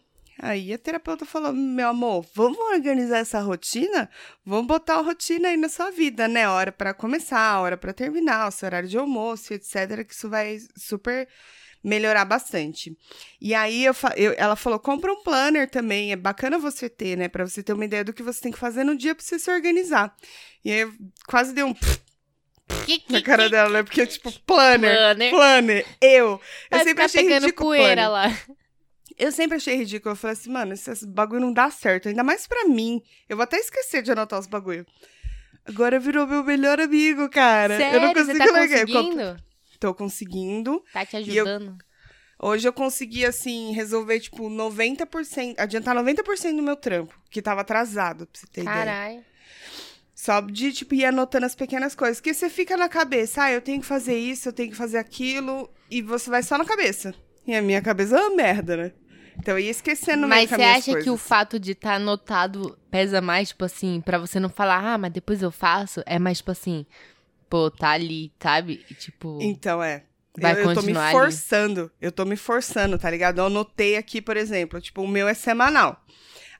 S2: Aí a terapeuta falou: meu amor, vamos organizar essa rotina? Vamos botar a rotina aí na sua vida, né? Hora pra começar, hora pra terminar, o seu horário de almoço, etc. Que isso vai super melhorar bastante. E aí eu, eu- ela falou: compra um planner também. É bacana você ter, né? Pra você ter uma ideia do que você tem que fazer no dia pra você se organizar. E aí eu quase dei um na cara dela, né? Porque, tipo, planner.
S1: Planner.
S2: Planner, eu. Eu
S1: Vai
S2: sempre achei ridículo
S1: poeira
S2: planner.
S1: lá.
S2: Eu sempre achei ridículo. Eu falei assim, mano, esse bagulho não dá certo. Ainda mais pra mim. Eu vou até esquecer de anotar os bagulho. Agora virou meu melhor amigo, cara.
S1: Sério,
S2: eu não
S1: você
S2: consigo
S1: tá
S2: largar.
S1: Conseguindo?
S2: Tô conseguindo.
S1: Tá te
S2: E eu-
S1: ajudando?
S2: Hoje eu consegui, assim, resolver, tipo, 90%, adiantar 90% do meu trampo, que tava atrasado, pra você ter ideia.
S1: Caralho.
S2: Só de, tipo, ir anotando as pequenas coisas. Que você fica na cabeça, ah, eu tenho que fazer isso, eu tenho que fazer aquilo, e você vai só na cabeça. E a minha cabeça é uma merda, né? Então eu ia esquecendo
S1: Mas você acha que o
S2: coisas.
S1: fato de estar anotado pesa mais, tipo assim, pra você não falar, ah, mas depois eu faço? É mais, tipo assim, pô, tá ali, sabe? E, Tipo,
S2: Então, é.
S1: Vai
S2: eu, eu tô me
S1: continuar ali.
S2: forçando. Eu tô me forçando, tá ligado? Eu anotei aqui, por exemplo, tipo, o meu é semanal.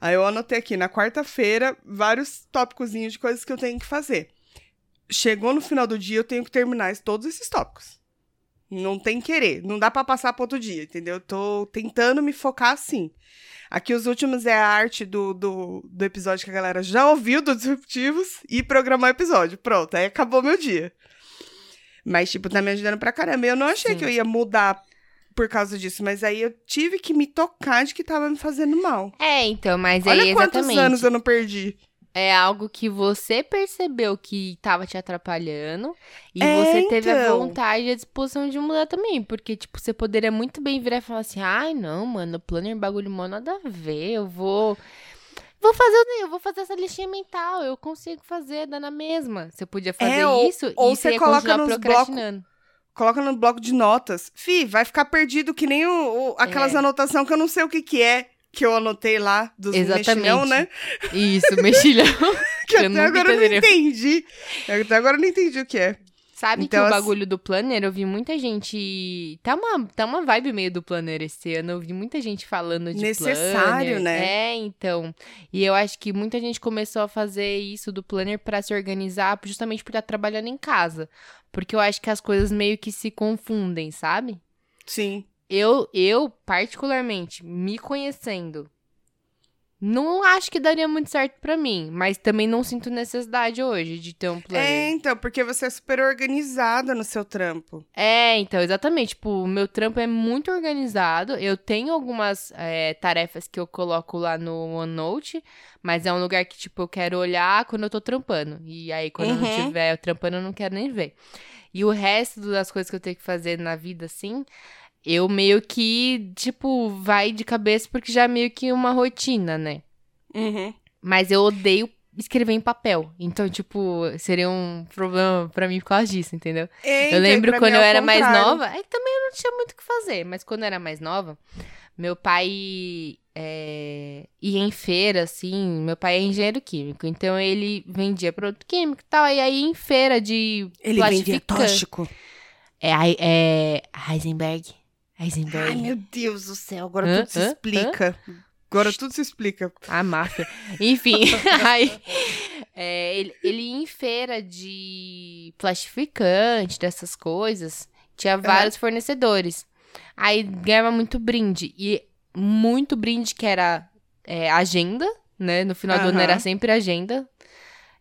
S2: Aí eu anotei aqui na quarta-feira vários tópicozinhos de coisas que eu tenho que fazer. Chegou no final do dia, eu tenho que terminar todos esses tópicos. Não tem querer. Não dá pra passar pro outro dia, entendeu? Eu tô tentando me focar assim. Aqui os últimos é a arte do, do, do episódio que a galera já ouviu, dos disruptivos, e programar o episódio. Pronto, aí acabou meu dia. Mas, tipo, tá me ajudando pra caramba. Eu não achei
S1: Sim.
S2: que eu ia mudar por causa disso, mas aí eu tive que me tocar de que tava me fazendo mal.
S1: É, então, mas
S2: Olha
S1: aí
S2: quantos
S1: exatamente.
S2: anos eu não perdi.
S1: É algo que você percebeu que tava te atrapalhando e
S2: É,
S1: você teve a
S2: então.
S1: vontade e a disposição de mudar também. Porque, tipo, você poderia muito bem virar e falar assim: ai, não, mano, planner bagulho mó nada a ver, eu vou. Vou fazer, o- eu vou fazer essa listinha mental, eu consigo fazer, dá na mesma. Você podia fazer
S2: É, ou-
S1: isso
S2: ou
S1: e
S2: você
S1: você
S2: coloca nos
S1: procrastinando.
S2: Coloca no bloco de notas. Fi, vai ficar perdido que nem o, o- aquelas
S1: É.
S2: anotações que eu não sei o que que é, que eu anotei lá, dos
S1: Exatamente.
S2: mexilhão, né?
S1: Isso, mexilhão. *laughs*
S2: Que
S1: Eu
S2: até
S1: nunca
S2: agora eu não
S1: entenderia.
S2: entendi. Até agora eu não entendi o que é.
S1: Sabe
S2: Então,
S1: que o bagulho do planner, eu vi muita gente. Tá uma, tá uma vibe meio do planner esse ano. Eu vi muita gente falando de
S2: Necessário,
S1: planner.
S2: né?
S1: É, então. E eu acho que muita gente começou a fazer isso do planner pra se organizar, justamente por estar trabalhando em casa. Porque eu acho que as coisas meio que se confundem, sabe?
S2: Sim.
S1: Eu, eu particularmente, me conhecendo, Não acho que daria muito certo pra mim, mas também não sinto necessidade hoje de ter um plano.
S2: É, então, porque você é super organizada no seu trampo.
S1: É, então, exatamente. Tipo, o meu trampo é muito organizado. Eu tenho algumas é, tarefas que eu coloco lá no OneNote, mas é um lugar que, tipo, eu quero olhar quando eu tô trampando. E aí, quando eu não
S2: Uhum.
S1: estiver trampando, eu não quero nem ver. E o resto das coisas que eu tenho que fazer na vida, assim, eu meio que, tipo, vai de cabeça porque já é meio que uma rotina, né?
S2: Uhum.
S1: Mas eu odeio escrever em papel. Então, tipo, seria um problema pra mim por causa disso, entendeu?
S2: É,
S1: Eu lembro quando
S2: é
S1: eu era mais
S2: contrário.
S1: nova, é que também eu não tinha muito o que fazer, mas quando eu era mais nova, meu pai é, ia em feira, assim, meu pai é engenheiro químico, então ele vendia produto químico e tal, e aí em feira de
S2: Ele vendia tóxico.
S1: É, é Heisenberg.
S2: Ai, meu Deus do céu, agora
S1: Hã?
S2: tudo se
S1: Hã?
S2: explica. Agora tudo se explica.
S1: A máfia. Enfim, *laughs* aí é, ele, ele ia em feira de plastificante, dessas coisas. Tinha vários fornecedores. Aí ganhava muito brinde. E muito brinde que era é, agenda, né? No final do ano era sempre agenda.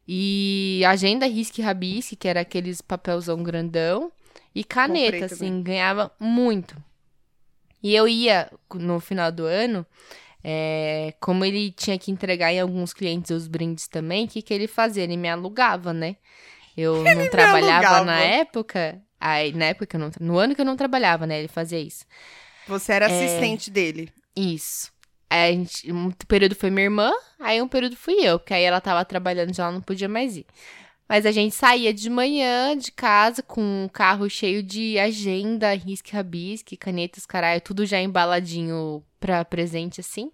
S1: E agenda risque rabisque, que era aqueles papelzão grandão. E caneta, assim, ganhava muito. E eu ia, no final do ano, é, como ele tinha que entregar em alguns clientes os brindes também, o que, que ele fazia? Ele me alugava, né? Eu *laughs* não trabalhava
S2: alugava.
S1: na época. Aí, na época que eu não. No ano que eu não trabalhava, né? Ele fazia isso.
S2: Você
S1: É.
S2: era assistente dele.
S1: Isso. Aí gente, um período foi minha irmã, aí um período fui eu, porque aí ela tava trabalhando já ela não podia mais ir. Mas a gente saía de manhã de casa com um carro cheio de agenda, risque, rabisque, canetas, caralho, tudo já embaladinho pra presente assim.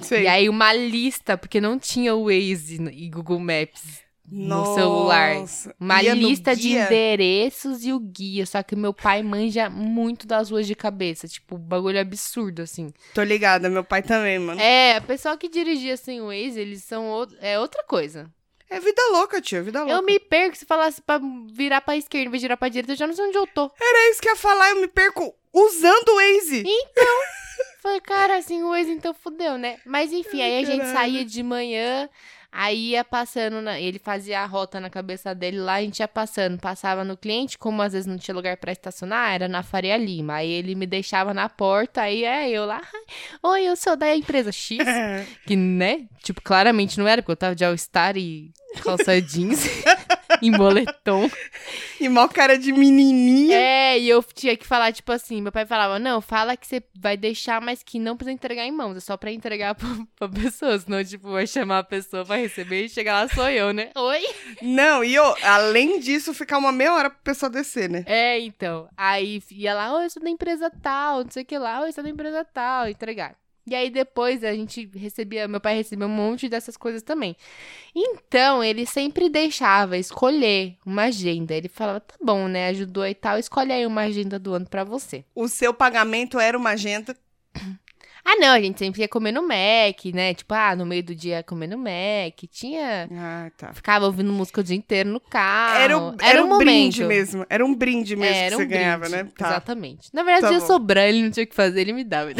S2: Sei.
S1: E aí uma lista, porque não tinha o Waze e Google Maps no
S2: Nossa.
S1: celular. Uma
S2: Ia
S1: lista de endereços e o guia. Só que meu pai manja muito das ruas de cabeça. Tipo, bagulho absurdo, assim.
S2: Tô ligada, meu pai também, mano.
S1: É, o pessoal que dirigia assim o Waze, eles são out- é outra coisa.
S2: É vida louca, tio, vida louca.
S1: Eu me perco se falasse pra virar pra esquerda, em vez de virar pra direita, eu já não sei onde eu tô.
S2: Era isso que eu ia falar, eu me perco usando o Waze. *laughs*
S1: Falei, cara, assim, o Waze então fudeu, né? Mas enfim, aí a gente saía de manhã, aí ia passando, na- ele fazia a rota na cabeça dele lá, a gente ia passando, passava no cliente, como às vezes não tinha lugar pra estacionar, era na Faria Lima. Aí ele me deixava na porta, aí é eu lá, oi, eu sou da empresa X, *laughs* que, né, tipo, claramente não era, porque eu tava de All-Star e calça jeans, *laughs* *laughs* em moletom. *laughs*
S2: e mal cara de menininha.
S1: É, e eu tinha que falar, tipo assim, meu pai falava, não, fala que você vai deixar, mas que não precisa entregar em mãos, é só pra entregar pra, *laughs* pra pessoa, senão, tipo, vai chamar a pessoa pra receber e chegar lá sou eu, né? Oi?
S2: Não, e eu, além disso, ficar uma meia hora pro pessoal descer, né?
S1: É, então, aí ia lá, oi, eu sou da empresa tal, não sei o que lá, oi, eu sou da empresa tal, entregar. E aí depois a gente recebia, meu pai recebia um monte dessas coisas também. Então, ele sempre deixava escolher uma agenda. Ele falava, tá bom, né, ajudou e tal, escolhe aí uma agenda do ano pra você.
S2: O seu pagamento era uma agenda.
S1: Ah, não, a gente sempre ia comer no Mac, né? Tipo, ah, no meio do dia ia comer no Mac. Tinha.
S2: Ah, tá.
S1: Ficava ouvindo música o dia inteiro no carro.
S2: Era, o, era, um
S1: momento.
S2: brinde mesmo. Era um brinde mesmo
S1: É, era
S2: que
S1: um
S2: você ganhava,
S1: brinde,
S2: né? Tá.
S1: Exatamente. Na verdade,
S2: Tá
S1: ia
S2: bom.
S1: sobrar, ele não tinha o que fazer, ele me dava.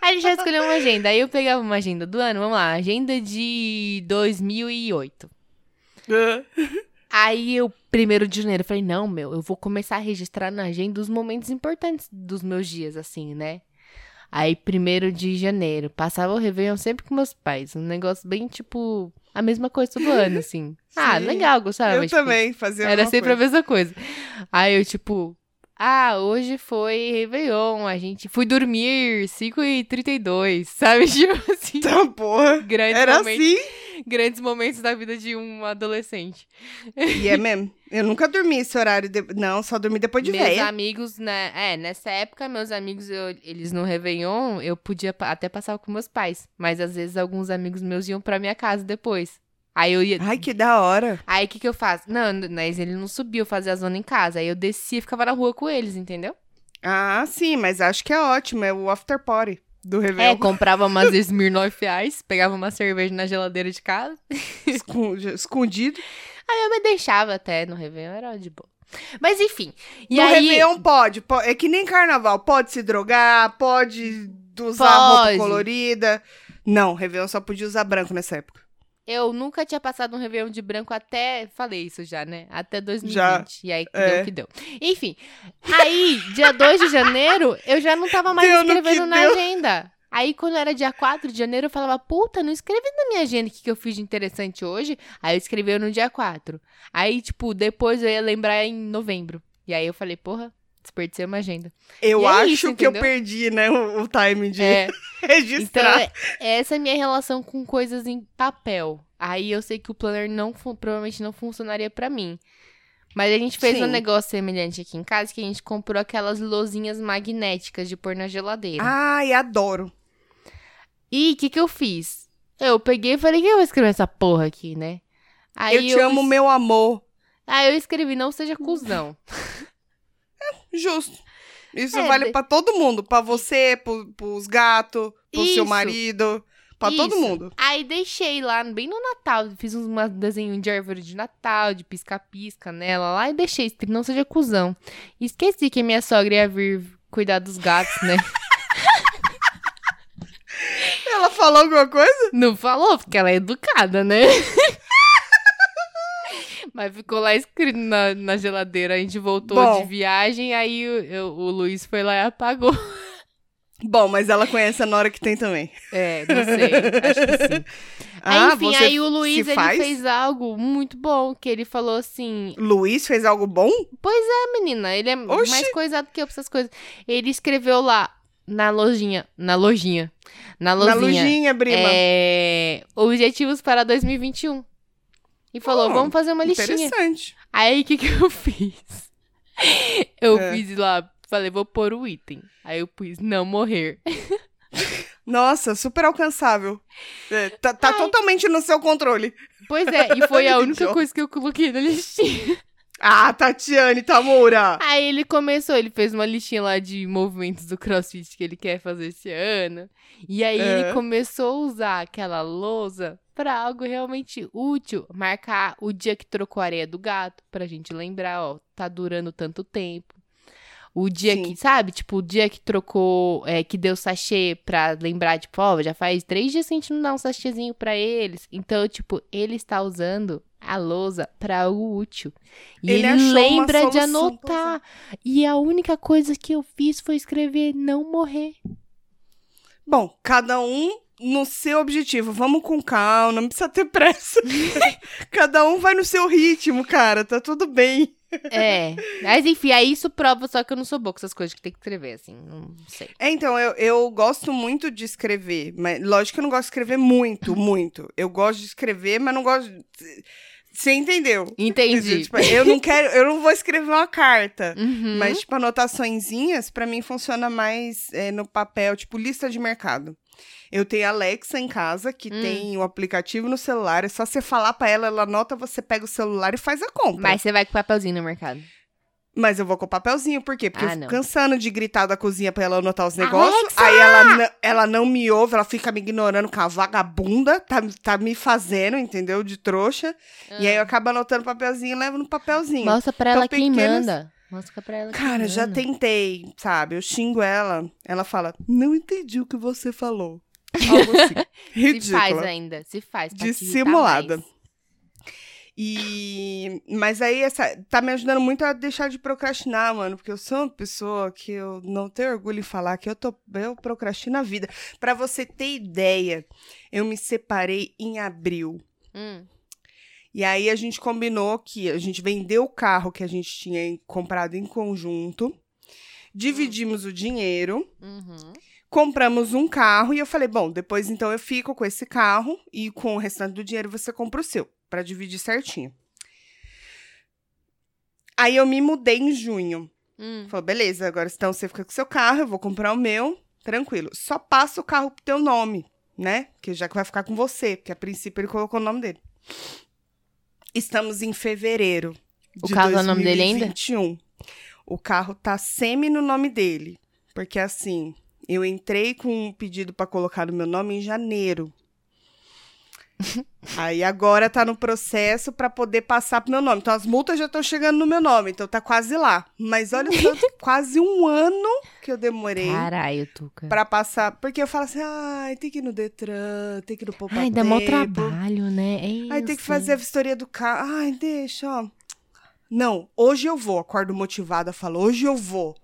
S1: Aí *laughs* a gente já escolheu uma agenda. Aí eu pegava uma agenda do ano, vamos lá, agenda de 2008.
S2: Ah,
S1: Aí eu, primeiro de janeiro, falei, não, meu, eu vou começar a registrar na agenda os momentos importantes dos meus dias, assim, né? Aí, primeiro de janeiro, passava o Réveillon sempre com meus pais. Um negócio bem, tipo, a mesma coisa todo ano, assim. *laughs* ah,
S2: Sim.
S1: legal, gostava.
S2: eu
S1: tipo,
S2: também fazia a
S1: Era sempre a
S2: coisa.
S1: mesma coisa. Aí eu, tipo, ah, hoje foi Réveillon, a gente fui dormir 5h32, *laughs* sabe? Tipo assim,
S2: Tá, porra.
S1: grandes,
S2: Era
S1: momentos,
S2: assim.
S1: grandes momentos da vida de um adolescente.
S2: E é mesmo. Eu nunca dormi esse horário. De... Não, só dormi depois de
S1: meus
S2: velha.
S1: amigos, né? É, nessa época, meus amigos, eu- eles no Réveillon, eu podia até passar com meus pais. Mas às vezes alguns amigos meus iam pra minha casa depois. Aí eu ia.
S2: Ai, que da hora.
S1: Aí o que, que eu faço? Não, mas ele não subiu fazer a zona em casa. Aí eu descia e ficava na rua com eles, entendeu?
S2: Ah, sim, mas acho que é ótimo. É o after party do
S1: É,
S2: Réveillon.
S1: comprava umas *laughs* Smirnoff Ice, pegava uma cerveja na geladeira de casa.
S2: Escon- Escondido.
S1: Aí eu me deixava até no Réveillon, era de boa. Mas enfim. E
S2: no
S1: aí.
S2: Réveillon pode, po- É que nem carnaval. Pode se drogar, pode usar
S1: Pode.
S2: roupa colorida. Não, Réveillon só podia usar branco nessa época.
S1: Eu nunca tinha passado um Réveillon de branco até. Falei isso já, né? Até 2020.
S2: Já,
S1: E aí
S2: é.
S1: deu o que deu. Enfim. Aí, dia 2 de janeiro, eu já não tava mais
S2: Deu
S1: escrevendo na
S2: deu.
S1: agenda. Aí, quando era dia 4 de janeiro, eu falava, puta, não escrevi na minha agenda o que, que eu fiz de interessante hoje. Aí eu escrevi no dia 4. Aí, tipo, depois eu ia lembrar em novembro. E aí eu falei, porra, desperdicei uma agenda.
S2: Eu
S1: é
S2: acho
S1: isso,
S2: que eu perdi, né, o, o time de
S1: É. *laughs* Então,
S2: registrar.
S1: é- essa é a minha relação com coisas em papel. Aí eu sei que o planner não provavelmente não funcionaria pra mim. Mas a gente fez
S2: Sim.
S1: um negócio semelhante aqui em casa que a gente comprou aquelas lozinhas magnéticas de pôr na geladeira.
S2: Ai, adoro.
S1: E o que que eu fiz? Eu peguei e falei que eu vou escrever essa porra aqui, né? Aí
S2: eu te amo, meu amor.
S1: Aí eu escrevi, não seja cuzão. *laughs*
S2: Justo. Isso
S1: É,
S2: vale
S1: de-
S2: pra todo mundo. Pra você, pro, pros gatos, pro seu
S1: Isso.
S2: marido. Pra todo
S1: Isso.
S2: mundo.
S1: Aí deixei lá, bem no Natal. Fiz uns uma- desenho de árvore de Natal, de pisca-pisca nela lá e deixei, não seja cuzão. Esqueci que minha sogra ia vir cuidar dos gatos, né? *laughs*
S2: Ela falou alguma coisa?
S1: Não falou, porque ela é educada, né? *laughs* Mas ficou lá escrito na, na geladeira. A gente voltou
S2: Bom.
S1: de viagem, aí o, eu- o Luiz foi lá e apagou.
S2: Bom, mas ela conhece a Nora que tem também.
S1: É, não sei, acho que sim. Aí, *laughs* enfim,
S2: Ah,
S1: aí o Luiz, ele
S2: faz?
S1: fez algo muito bom, que ele falou assim,
S2: Luiz fez algo bom?
S1: É, menina, ele é
S2: Oxi.
S1: mais coisado que eu pra essas coisas. Ele escreveu lá, na lojinha, na lojinha, na
S2: Na
S1: lojinha,
S2: Brima.
S1: é, objetivos para 2021. E falou,
S2: Oh,
S1: vamos fazer uma listinha.
S2: Interessante.
S1: Aí, o que que eu *laughs* fiz? Eu
S2: É.
S1: fiz lá, falei, vou pôr o item. Aí eu pus, não morrer. *laughs*
S2: Nossa, super alcançável. É, tá tá totalmente no seu controle.
S1: Pois é, e foi a *laughs* única coisa que eu coloquei na listinha.
S2: Ah, Tatiane Tamura.
S1: Aí ele começou, ele fez uma listinha lá de movimentos do CrossFit que ele quer fazer esse ano. E aí
S2: É.
S1: ele começou a usar aquela lousa pra algo realmente útil. Marcar o dia que trocou a areia do gato, pra gente lembrar, ó, tá durando tanto tempo. O dia
S2: Sim.
S1: que, sabe? Tipo, o dia que trocou, é, que deu sachê pra lembrar, tipo, ó, já faz três dias que a gente não dá um sachêzinho pra eles. Então, tipo, ele está usando a lousa pra algo útil. E
S2: Ele
S1: ele, lembra de anotar. E a única coisa que eu fiz foi escrever não morrer.
S2: Bom, cada um no seu objetivo. Vamos com calma, não precisa ter pressa. *laughs* cada um vai no seu ritmo, cara. Tá tudo bem.
S1: É. *laughs* Mas enfim, aí isso prova só que eu não sou boa com essas coisas que tem que escrever, assim. Não sei.
S2: É, então, eu, eu gosto muito de escrever, mas lógico que eu não gosto de escrever muito, muito. Eu gosto de escrever, mas não gosto. de- Você entendeu?
S1: Entendi.
S2: Tipo, eu não quero, eu não vou escrever uma carta. *laughs*
S1: Uhum.
S2: Mas, tipo, anotaçõezinhas, pra mim funciona mais é, no papel, tipo, lista de mercado. Eu tenho a Alexa em casa, que
S1: Hum.
S2: tem o aplicativo no celular. É só você falar pra ela, ela anota, você pega o celular e faz a compra.
S1: Mas você vai com papelzinho no mercado.
S2: Mas eu vou com o papelzinho, por quê? Porque
S1: Ah,
S2: eu fico
S1: não.
S2: cansando de gritar da cozinha pra ela anotar os negócios. Aí ela, não- ela não me ouve, ela fica me ignorando com a vagabunda, tá, tá me fazendo, entendeu? De trouxa. E aí eu acabo anotando papelzinho e levo no papelzinho.
S1: Mostra pra
S2: Então,
S1: ela quem manda. Mostra pra ela quem
S2: Cara, já
S1: manda.
S2: tentei, sabe? Eu xingo ela. Ela fala, não entendi o que você falou. Algo assim. *laughs*
S1: Se
S2: Ridícula.
S1: faz ainda, se faz.
S2: Dissimulada. E... Mas aí, essa... tá me ajudando muito a deixar de procrastinar, mano. Porque eu sou uma pessoa que eu não tenho orgulho em falar que eu, tô... eu procrastino a vida. Pra você ter ideia, eu me separei em abril.
S1: Hum,
S2: E aí a gente combinou que a gente vendeu o carro que a gente tinha comprado em conjunto. Dividimos o dinheiro.
S1: uhum.
S2: compramos um carro e eu falei, bom, depois então eu fico com esse carro e com o restante do dinheiro você compra o seu, pra dividir certinho. Aí eu me mudei em junho.
S1: Hum.
S2: Falou, beleza, agora então você fica com o seu carro, eu vou comprar o meu, tranquilo. Só passa o carro pro teu nome, né? Que já que vai ficar com você, porque a princípio ele colocou o nome dele. Estamos em fevereiro.
S1: O
S2: de
S1: carro tá no nome dele ainda?
S2: 2021. O carro tá semi no nome dele. Porque assim, eu entrei com um pedido pra colocar no meu nome em janeiro. *laughs* Aí agora tá no processo pra poder passar pro meu nome. Então as multas já estão chegando no meu nome, então tá quase lá. Mas olha só, *laughs* quase um ano que eu demorei
S1: Caralho, Tuca.
S2: pra passar. Porque eu falo assim, ai, tem que ir no Detran, tem que ir no Poupa
S1: Ai, dá mó trabalho, né? É
S2: Aí tem que fazer a vistoria do carro. Ai, deixa, ó. Não, hoje eu vou. Acordo motivada, falo, hoje eu vou.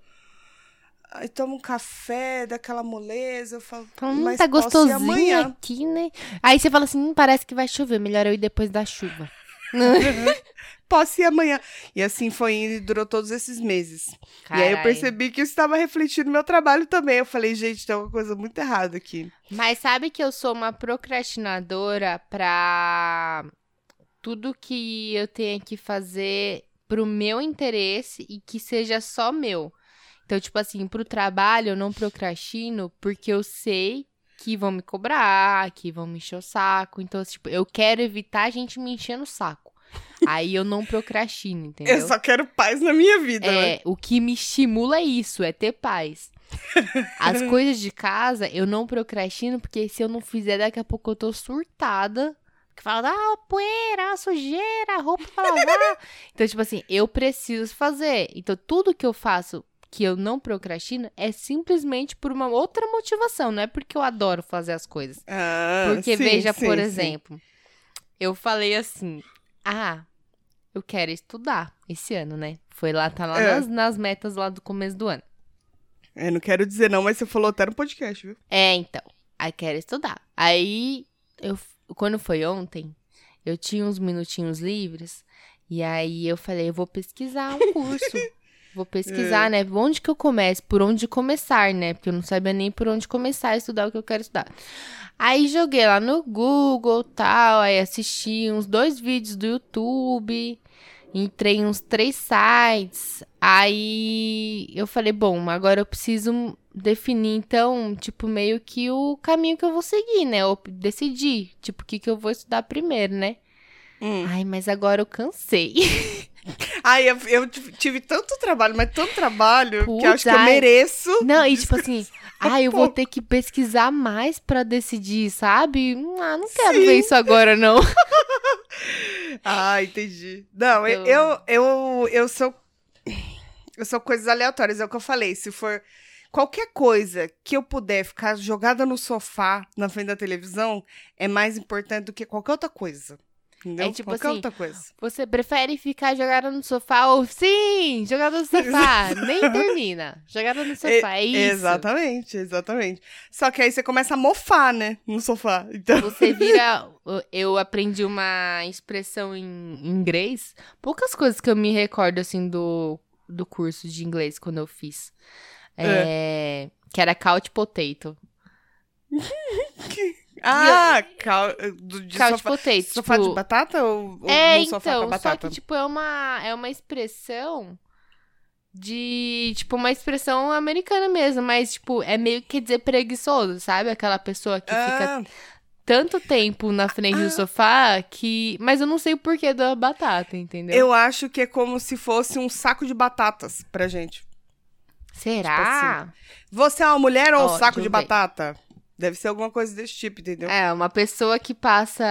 S2: Aí tomo um café, daquela moleza, eu falo,
S1: hum,
S2: mas
S1: tá gostosinho
S2: amanhã.
S1: aqui, né? Aí você fala assim, hum, parece que vai chover, melhor eu ir depois da chuva. *laughs*
S2: Posso ir amanhã. E assim foi indo e durou todos esses meses. E aí eu
S1: Carai.
S2: percebi que isso estava refletindo no meu trabalho também. Eu falei, gente, tem uma coisa muito errada aqui.
S1: Mas sabe que eu sou uma procrastinadora pra tudo que eu tenha que fazer pro meu interesse e que seja só meu. Então, tipo assim, pro trabalho eu não procrastino porque eu sei que vão me cobrar, que vão me encher o saco. Então, tipo, eu quero evitar a gente me enchendo o saco. Aí eu não procrastino, *laughs* entendeu?
S2: Eu só quero paz na minha vida, né?
S1: É, o que me estimula é isso, é ter paz. As *laughs* coisas de casa eu não procrastino, porque se eu não fizer, daqui a pouco eu tô surtada. Que fala, ah, poeira, sujeira, roupa pra lavar. *laughs* então, tipo assim, eu preciso fazer. Então, tudo que eu faço que eu não procrastino é simplesmente por uma outra motivação, não é porque eu adoro fazer as coisas.
S2: Ah,
S1: Porque,
S2: sim,
S1: veja,
S2: sim,
S1: por
S2: sim.
S1: exemplo, eu falei assim: ah, eu quero estudar esse ano, né? Foi lá, tá lá
S2: É.
S1: nas, nas metas lá do começo do ano.
S2: Eu não quero dizer não, mas você falou até no podcast, viu?
S1: É, então. Aí quero estudar. Aí, eu, quando foi ontem, eu tinha uns minutinhos livres. E aí eu falei, eu vou pesquisar um curso. *laughs* Vou pesquisar, né? Onde que eu começo? Por onde começar, né? Porque eu não sabia nem por onde começar a estudar o que eu quero estudar. Aí joguei lá no Google tal, aí assisti uns dois vídeos do YouTube, entrei em uns três sites. Aí eu falei, bom, agora eu preciso definir, então, tipo, meio que o caminho que eu vou seguir, né? Eu decidi, tipo, o que, que eu vou estudar primeiro, né?
S2: Hum.
S1: Ai, mas agora eu cansei. *laughs*
S2: Ai, eu, eu tive tanto trabalho, mas tanto trabalho, que eu acho que eu mereço.
S1: Não, e tipo assim, ah, eu vou ter que pesquisar mais pra decidir, sabe? Hum, Ah, não quero
S2: Sim.
S1: ver isso agora, não. *laughs*
S2: Ah, entendi. Não, Eu-
S1: eu,
S2: eu, eu sou. Eu sou coisas aleatórias, é o que eu falei. Se for qualquer coisa que eu puder ficar jogada no sofá, na frente da televisão, é mais importante do que qualquer outra coisa. Entendeu?
S1: É tipo
S2: qualquer
S1: assim,
S2: outra coisa.
S1: Você prefere ficar jogada no sofá ou sim, jogada no sofá, *laughs* nem termina. Jogada no sofá, é isso.
S2: Exatamente, exatamente. Só que aí você começa a mofar, né? No sofá. Então.
S1: Você vira. *laughs* Eu aprendi uma expressão em inglês. Poucas coisas que eu me recordo, assim, do, do curso de inglês quando eu fiz. É, Que era couch potato. *laughs*
S2: Ah, cal... do, de
S1: couch
S2: sofá,
S1: potato.
S2: sofá
S1: tipo,
S2: de batata ou, ou
S1: É,
S2: no sofá com a
S1: então, só
S2: batata?
S1: que, tipo, é uma, é uma expressão de, tipo, uma expressão americana mesmo, mas, tipo, é meio que dizer preguiçoso, sabe? Aquela pessoa que fica
S2: Ah,
S1: tanto tempo na frente do sofá que... Mas eu não sei o porquê da batata, entendeu?
S2: eu acho que é como se fosse um saco de batatas pra gente.
S1: Será?
S2: Você é uma mulher ou
S1: Ó,
S2: um saco de
S1: eu
S2: batata? Deve ser alguma coisa desse tipo, entendeu?
S1: É, uma pessoa que passa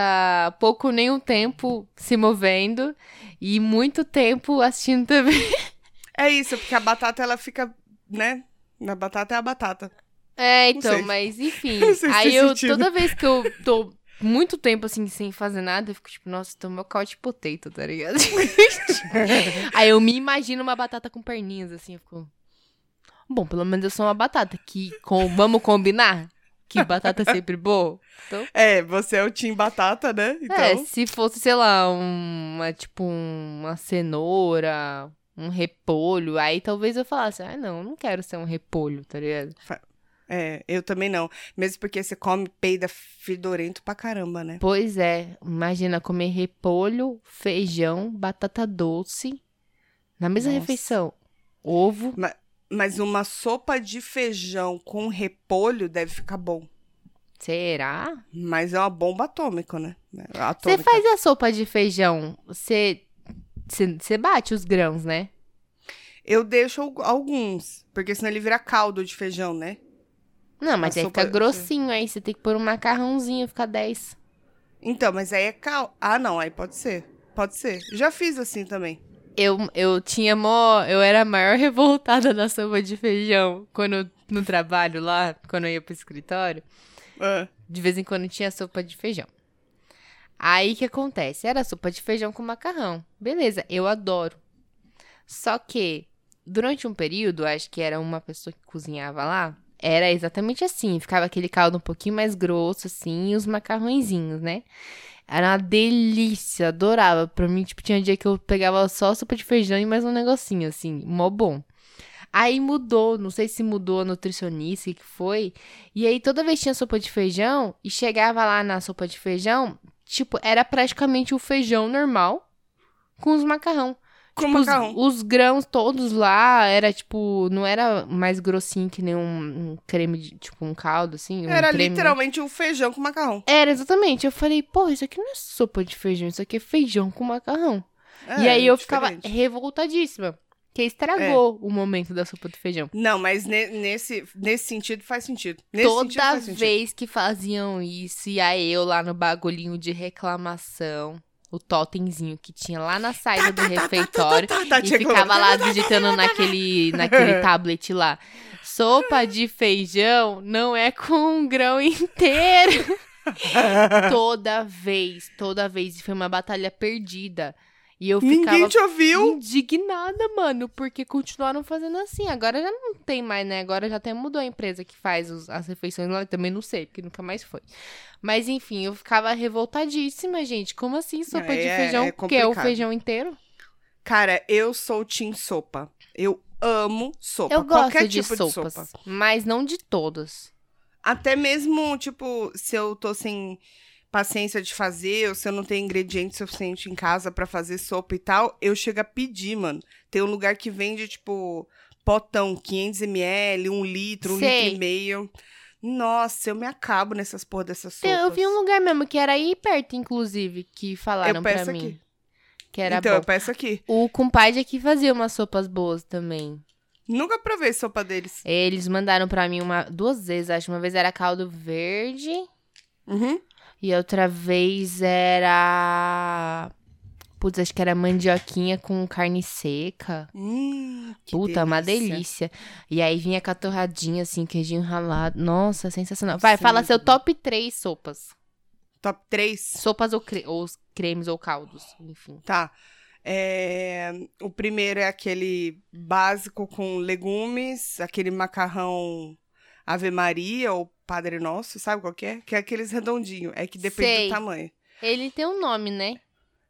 S1: pouco nenhum tempo se movendo e muito tempo assistindo TV. *laughs*
S2: É isso, porque a batata ela fica, né? Na batata é a batata.
S1: É, então, mas enfim. *laughs*
S2: Se
S1: aí eu,
S2: sentido.
S1: toda vez que eu tô muito tempo assim sem fazer nada, eu fico tipo, nossa, tô meu couch potato, tá ligado? *laughs* aí eu me imagino uma batata com perninhas, assim, eu fico. Bom, pelo menos eu sou uma batata. Que com... Vamos combinar? Que batata é sempre boa? Então, *laughs*
S2: É, você é o Team Batata, né? Então,
S1: É, se fosse, sei lá, uma, tipo, uma cenoura, um repolho, aí talvez eu falasse, ah, não, não quero ser um repolho, tá ligado?
S2: é, eu também não. Mesmo porque você come peida fedorento pra caramba, né?
S1: Pois é, imagina comer repolho, feijão, batata doce, na mesma
S2: Nossa.
S1: refeição. Ovo,
S2: Mas uma sopa de feijão com repolho deve ficar bom.
S1: será?
S2: Mas é uma bomba atômica, né?
S1: Você
S2: Atômica.
S1: faz a sopa de feijão, você, você, você bate os grãos, né?
S2: Eu deixo al- alguns, porque senão ele vira caldo de feijão, né?
S1: Não, mas
S2: A
S1: aí fica grossinho aí, você tem que pôr um macarrãozinho, fica 10.
S2: Então, mas aí é cal. Ah, não, aí pode ser. Pode ser. Já fiz assim também.
S1: Eu, eu tinha mó. Eu era a maior *laughs* revoltada da sopa de feijão quando no trabalho lá, quando eu ia pro escritório.
S2: Ah,
S1: De vez em quando tinha sopa de feijão. Aí o que acontece? Era sopa de feijão com macarrão. Beleza, eu adoro. Só que, durante um período, acho que era uma pessoa que cozinhava lá, era exatamente assim. Ficava aquele caldo um pouquinho mais grosso, assim, e os macarrõezinhos, né? Era uma delícia, adorava. Pra mim, tipo, tinha dia que eu pegava só sopa de feijão e mais um negocinho, assim, mó bom. Aí mudou, não sei se mudou a nutricionista, que foi. E aí toda vez tinha sopa de feijão e chegava lá na sopa de feijão, tipo, era praticamente o feijão normal com os macarrão.
S2: Com
S1: Tipo, os-
S2: macarrão.
S1: Os, grãos todos lá era tipo, não era mais grossinho que nem um, um creme, de, tipo um caldo assim, um
S2: Era
S1: creme, né?
S2: literalmente um feijão com macarrão.
S1: Era exatamente. Eu falei, pô, isso aqui não é sopa de feijão, isso aqui é feijão com macarrão. e
S2: É,
S1: aí eu ficava
S2: diferente.
S1: revoltadíssima, que estragou o momento da sopa de feijão.
S2: Não, mas ne- nesse, nesse sentido faz sentido. Nesse sentido
S1: Toda
S2: faz sentido.
S1: vez que faziam isso, e aí eu lá no bagulhinho de reclamação, o totemzinho que tinha lá na saída do refeitório,
S2: Tá, tá,
S1: e
S2: tinha
S1: ficava lá *laughs* digitando naquele, naquele *laughs* tablet lá. Sopa de feijão não é com um grão inteiro. *laughs* toda vez, toda vez. E foi uma batalha perdida. E eu ficava
S2: Ninguém te ouviu.
S1: indignada, mano, porque continuaram fazendo assim. Agora já não tem mais, né? Agora já até mudou a empresa que faz os- as refeições lá. Também não sei, porque nunca mais foi. Mas enfim, eu ficava revoltadíssima, gente. Como assim sopa
S2: É,
S1: de
S2: é-
S1: feijão?
S2: é
S1: que é o feijão inteiro?
S2: Cara, eu sou Team Sopa. Eu amo sopa.
S1: Eu gosto
S2: Qualquer
S1: de
S2: tipo
S1: sopas,
S2: de sopa.
S1: mas não de todas.
S2: Até mesmo, tipo, se eu tô sem paciência de fazer, ou se eu não tenho ingrediente suficiente em casa pra fazer sopa e tal, eu chego a pedir, mano. Tem um lugar que vende, tipo, potão, 500ml, um litro, um
S1: Sei.
S2: litro e meio. Nossa, eu me acabo nessas porra dessas
S1: Tem-
S2: sopas.
S1: Eu vi um lugar mesmo que era aí perto, inclusive, que falaram
S2: Eu
S1: pra
S2: peço
S1: mim.
S2: aqui.
S1: Que era
S2: então,
S1: bom.
S2: eu peço aqui.
S1: O compadre aqui fazia umas sopas boas também.
S2: Nunca provei sopa deles.
S1: Eles mandaram pra mim uma duas vezes, acho. Uma vez era caldo verde
S2: Uhum.
S1: E outra vez era. Putz, acho que era mandioquinha com carne seca.
S2: Hum, que
S1: Puta, uma delícia. E aí vinha com a torradinha, assim, queijinho ralado. Nossa, sensacional. Vai,
S2: Nossa,
S1: fala seu top 3 sopas.
S2: Top 3?
S1: Sopas ou, cre... ou cremes ou caldos, enfim.
S2: Tá. É, o primeiro é aquele básico com legumes, aquele macarrão Ave Maria ou Padre Nosso, sabe qual que é? Que é aqueles redondinhos, é que depende
S1: Sei.
S2: do tamanho.
S1: Ele tem um nome, né?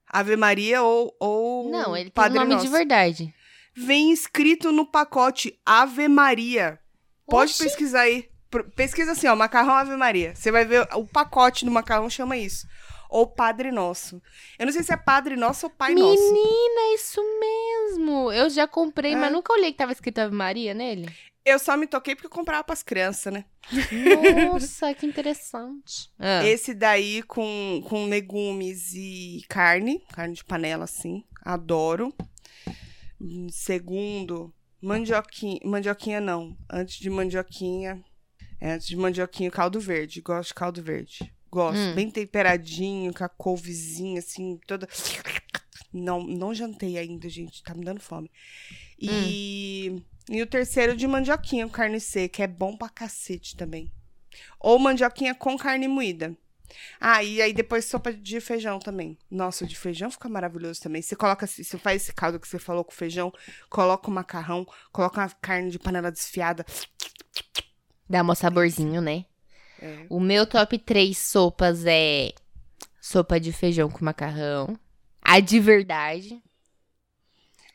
S2: Ave Maria ou, ou
S1: Não, ele tem
S2: Padre
S1: um nome
S2: Nosso.
S1: de verdade.
S2: Vem escrito no pacote Ave Maria. Pode
S1: Oxi.
S2: pesquisar aí. Pesquisa assim, ó, macarrão Ave Maria. Você vai ver o pacote do macarrão chama isso. Ou Padre Nosso. Eu não sei se é Padre Nosso ou Pai Nosso.
S1: Menina, é isso mesmo. Eu já comprei,
S2: É.
S1: mas nunca olhei que tava escrito Ave Maria nele.
S2: Eu só me toquei porque eu comprava pras crianças, né?
S1: Nossa, que interessante. Ah, *laughs*
S2: Esse daí com, com legumes e carne, carne de panela, assim, adoro. Hum, Segundo, mandioquinha, mandioquinha não, antes de mandioquinha, é, antes de mandioquinha, caldo verde, gosto de caldo verde. Gosto,
S1: Hum.
S2: bem temperadinho, com a couvezinha, assim, toda... Não, não jantei ainda, gente, tá me dando fome. E, e o terceiro de mandioquinha com carne seca, é bom pra cacete também. Ou mandioquinha com carne moída. Ah, e aí depois sopa de feijão também. Nossa, o de feijão fica maravilhoso também. Você coloca, você faz esse caldo que você falou com feijão, coloca o macarrão, coloca uma carne de panela desfiada.
S1: Dá um saborzinho, né?
S2: É.
S1: O meu top 3 sopas é sopa de feijão com macarrão. A de verdade.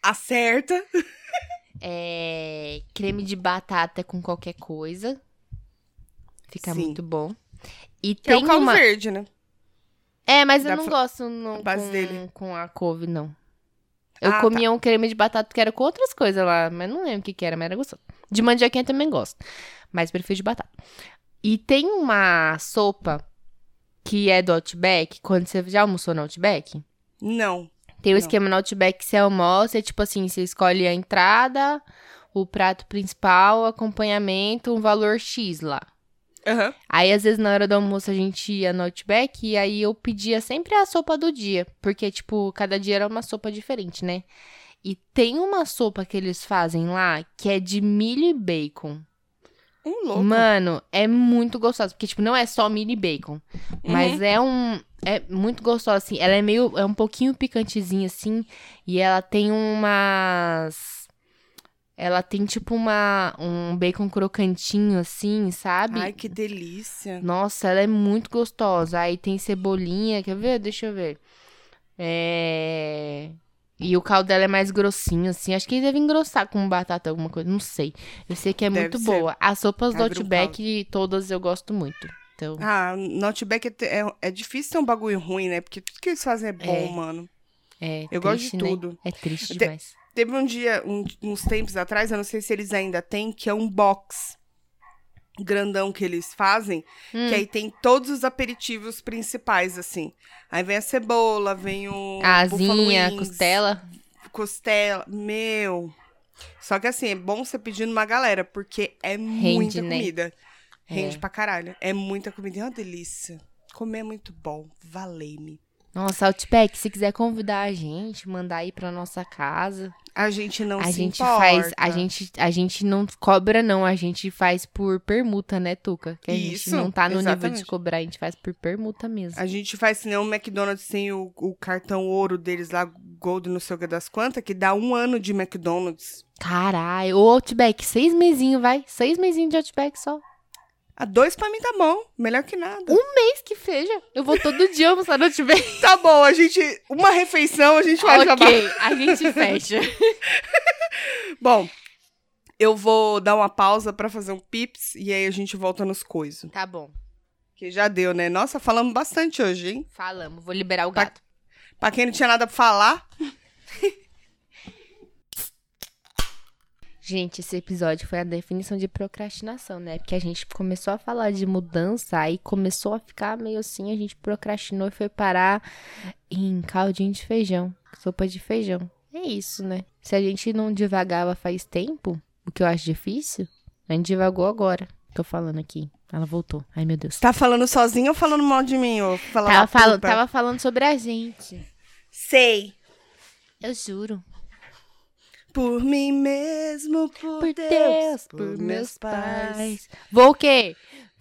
S2: Acerta. *laughs*
S1: É creme de batata com qualquer coisa. Fica
S2: Sim.
S1: muito bom. E
S2: Que é
S1: tem
S2: o caldo
S1: uma.
S2: verde, né?
S1: É, mas eu
S2: Dá
S1: não
S2: pra-
S1: gosto não,
S2: base
S1: com,
S2: dele.
S1: com a couve, não. Eu
S2: Ah, tá.
S1: comia um creme de batata que era com outras coisas lá, mas não lembro o que, que era, mas era gostoso. De mandioquinha também gosto, mas prefiro de batata. E tem uma sopa que é do Outback, quando você já almoçou no Outback?
S2: Não.
S1: Tem o
S2: Não.
S1: esquema no Outback que você almoça, é tipo assim, você escolhe a entrada, o prato principal, o acompanhamento, um valor X lá.
S2: Aham.
S1: Aí, às vezes, na hora do almoço, a gente ia no Outback e aí eu pedia sempre a sopa do dia. Porque, tipo, cada dia era uma sopa diferente, né? E tem uma sopa que eles fazem lá que é de milho e bacon.
S2: Um louco.
S1: Mano, é muito gostosa. Porque, tipo, não é só e bacon. Mas é um. É muito gostosa, assim. Ela é meio. É um pouquinho picantezinha, assim. E ela tem umas. Ela tem, tipo, uma. Um bacon crocantinho, assim, sabe?
S2: Ai, que delícia.
S1: Nossa, ela é muito gostosa. Aí tem cebolinha, quer ver? Deixa eu ver. É. E o caldo dela é mais grossinho, assim. Acho que deve engrossar com batata, alguma coisa. Não sei. Eu sei que é
S2: Deve
S1: muito
S2: ser.
S1: boa. As sopas do Outback, todas eu gosto muito. Então,
S2: Ah, no Outback é, é, é difícil ter um bagulho ruim, né? Porque tudo que eles fazem é bom,
S1: É.
S2: mano.
S1: é
S2: Eu gosto de
S1: triste, né?
S2: tudo.
S1: É triste
S2: De-
S1: demais.
S2: Teve um dia, um- uns tempos atrás, eu não sei se eles ainda têm, que é um box grandão que eles fazem,
S1: Hum.
S2: que aí tem todos os aperitivos principais, assim. Aí vem a cebola, vem o
S1: A asinha,
S2: wings,
S1: costela.
S2: costela, meu. Só que assim, é bom você pedir numa galera, porque é muita
S1: né?
S2: comida. Rende
S1: É.
S2: pra caralho. É muita comida, é uma delícia. Comer é muito bom, valei-me.
S1: Nossa, Outback, se quiser convidar a gente, mandar aí pra nossa casa.
S2: A gente não
S1: a
S2: se
S1: gente
S2: importa.
S1: faz, a gente, a gente não cobra não, a gente faz por permuta, né, Tuca? Que a gente
S2: Isso,
S1: não tá no nível de
S2: exatamente.
S1: cobrar, a gente faz por permuta mesmo.
S2: A gente faz nem o McDonald's tem o, o cartão ouro deles lá, Gold não sei o que das quantas, que dá um ano de McDonald's.
S1: Caralho, o Outback, seis mesinhos, vai. Seis mesinhos de Outback só.
S2: A dois pra mim tá bom, melhor que nada.
S1: Um mês que seja. Eu vou todo dia almoçar no Outback.
S2: Tá bom, a gente. Uma refeição a gente vai acabar.
S1: ok, a gente fecha. *laughs*
S2: Bom, eu vou dar uma pausa pra fazer um pips e aí a gente volta nos coisos.
S1: Tá bom,
S2: Que já deu, né? Nossa, falamos bastante hoje, hein?
S1: falamos. Vou liberar o gato.
S2: Pra quem não tinha nada pra falar,
S1: Gente, esse episódio foi a definição de procrastinação, né? Porque a gente começou a falar de mudança, aí começou a ficar meio assim, a gente procrastinou e foi parar em caldinho de feijão, sopa de feijão. É isso, né? Se a gente não divagava faz tempo, o que eu acho difícil, a gente divagou agora. Tô falando aqui. Ela voltou. Ai, meu Deus.
S2: tá falando sozinho ou falando mal de mim? Ou falando
S1: Tava, fal-
S2: puta?
S1: tava falando sobre a gente.
S2: Sei.
S1: Eu juro.
S2: Por mim mesmo, por,
S1: Por
S2: Deus,
S1: Deus, por meus pais. Vou o quê?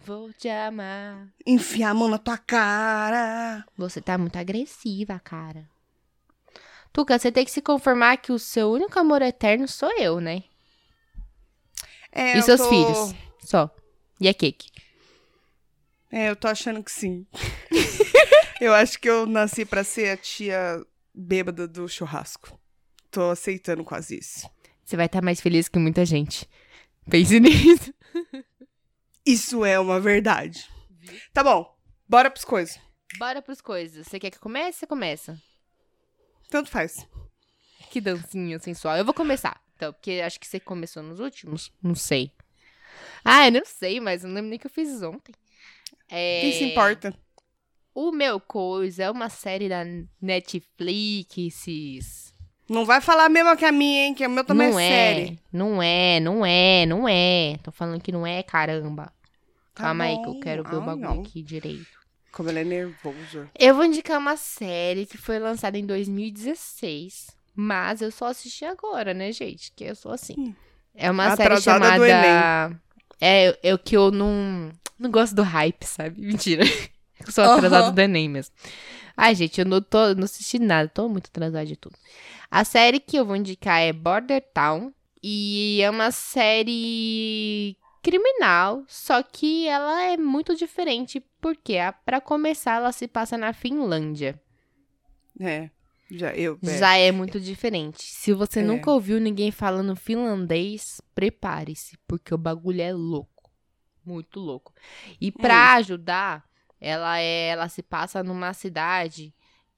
S1: Vou te amar.
S2: Enfiar a mão na tua cara.
S1: Você tá muito agressiva, cara. Tuca, você tem que se conformar que o seu único amor eterno sou eu, né?
S2: É,
S1: e
S2: eu
S1: seus
S2: tô-
S1: filhos. Só. E a cake.
S2: É, eu tô achando que sim. *laughs* eu acho que eu nasci pra ser a tia bêbada do churrasco. Tô aceitando quase isso.
S1: Você vai estar mais feliz que muita gente. Pense *laughs* nisso.
S2: Isso é uma verdade. Tá bom, bora pros coisas.
S1: Bora pros coisas. Você quer que comece? Você começa.
S2: Tanto faz.
S1: Que dancinha sensual. Eu vou começar. Então, porque acho que você começou nos últimos. Não sei. Ah, eu não sei, mas não lembro nem que eu fiz ontem. É...
S2: Quem se importa?
S1: O Meu Coisa é uma série da Netflix.
S2: Não vai falar mesmo que a minha, hein? Que o meu também
S1: não
S2: é,
S1: é,
S2: série.
S1: não é, não é, não é. Tô falando que não é, caramba.
S2: Tá
S1: Calma aí que eu
S2: bom.
S1: quero ver o
S2: Ai,
S1: bagulho
S2: não.
S1: aqui direito.
S2: Como ela é nervosa.
S1: Eu vou indicar uma série que foi lançada em 2016, mas eu só assisti agora, né, gente? Que eu sou assim.
S2: Hum.
S1: É uma
S2: Atrasada
S1: série chamada É, eu, que eu não não gosto do hype, sabe? *laughs* Mentira. Eu sou atrasada
S2: Aham.
S1: do Enem mesmo. Ai, gente, eu não tô não assisti nada, tô muito atrasada de tudo. A série que eu vou indicar é Border Town e é uma série criminal, só que ela é muito diferente porque a- pra começar ela se passa na Finlândia.
S2: É. Já eu. é.
S1: Já é muito diferente. Se você
S2: É.
S1: nunca ouviu ninguém falando finlandês, prepare-se, porque o bagulho é louco. Muito louco. E pra ajudar, ela é, ela se passa numa cidade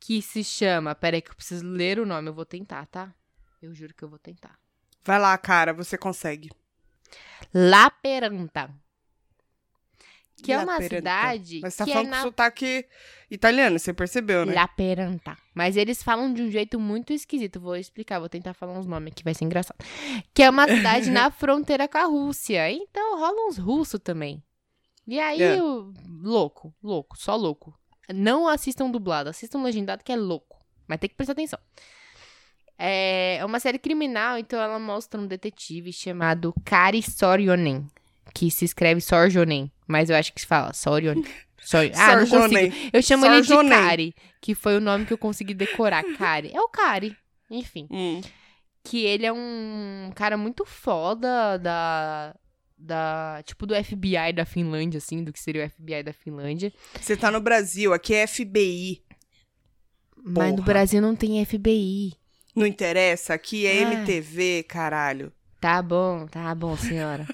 S1: que se chama, peraí que eu preciso ler o nome, eu vou tentar, tá? Eu juro que eu vou tentar.
S2: Vai lá, cara, você consegue.
S1: Laperanta. Que é uma
S2: Laperanta.
S1: cidade
S2: Mas você tá
S1: que é
S2: falando
S1: na
S2: com sotaque italiano, você percebeu, né?
S1: Laperanta. Mas eles falam de um jeito muito esquisito. Vou explicar, vou tentar falar uns nomes aqui, vai ser engraçado. Que é uma cidade *laughs* na fronteira com a Rússia. Então rola uns russos também. E aí,
S2: É.
S1: eu- louco, louco, só louco. Não assistam dublado, assistam legendado que é louco. Mas tem que prestar atenção. É é uma série criminal, então ela mostra um detetive chamado Kari Sorjonen. Que se escreve Sorjonen, mas eu acho que se fala Sorjonen. *laughs* Sor... Ah, não consigo. Eu chamo ele de. Kari, que foi o nome que eu consegui decorar. Kari. É o Kari. Enfim.
S2: Hum.
S1: Que ele é um cara muito foda da. Da, tipo, do FBI da Finlândia, assim, do que seria o FBI da Finlândia.
S2: Você tá no Brasil, aqui é FBI.
S1: Mas no. Brasil não tem FBI.
S2: Não interessa, aqui é
S1: Ah.
S2: MTV, caralho.
S1: Tá bom, tá bom, senhora.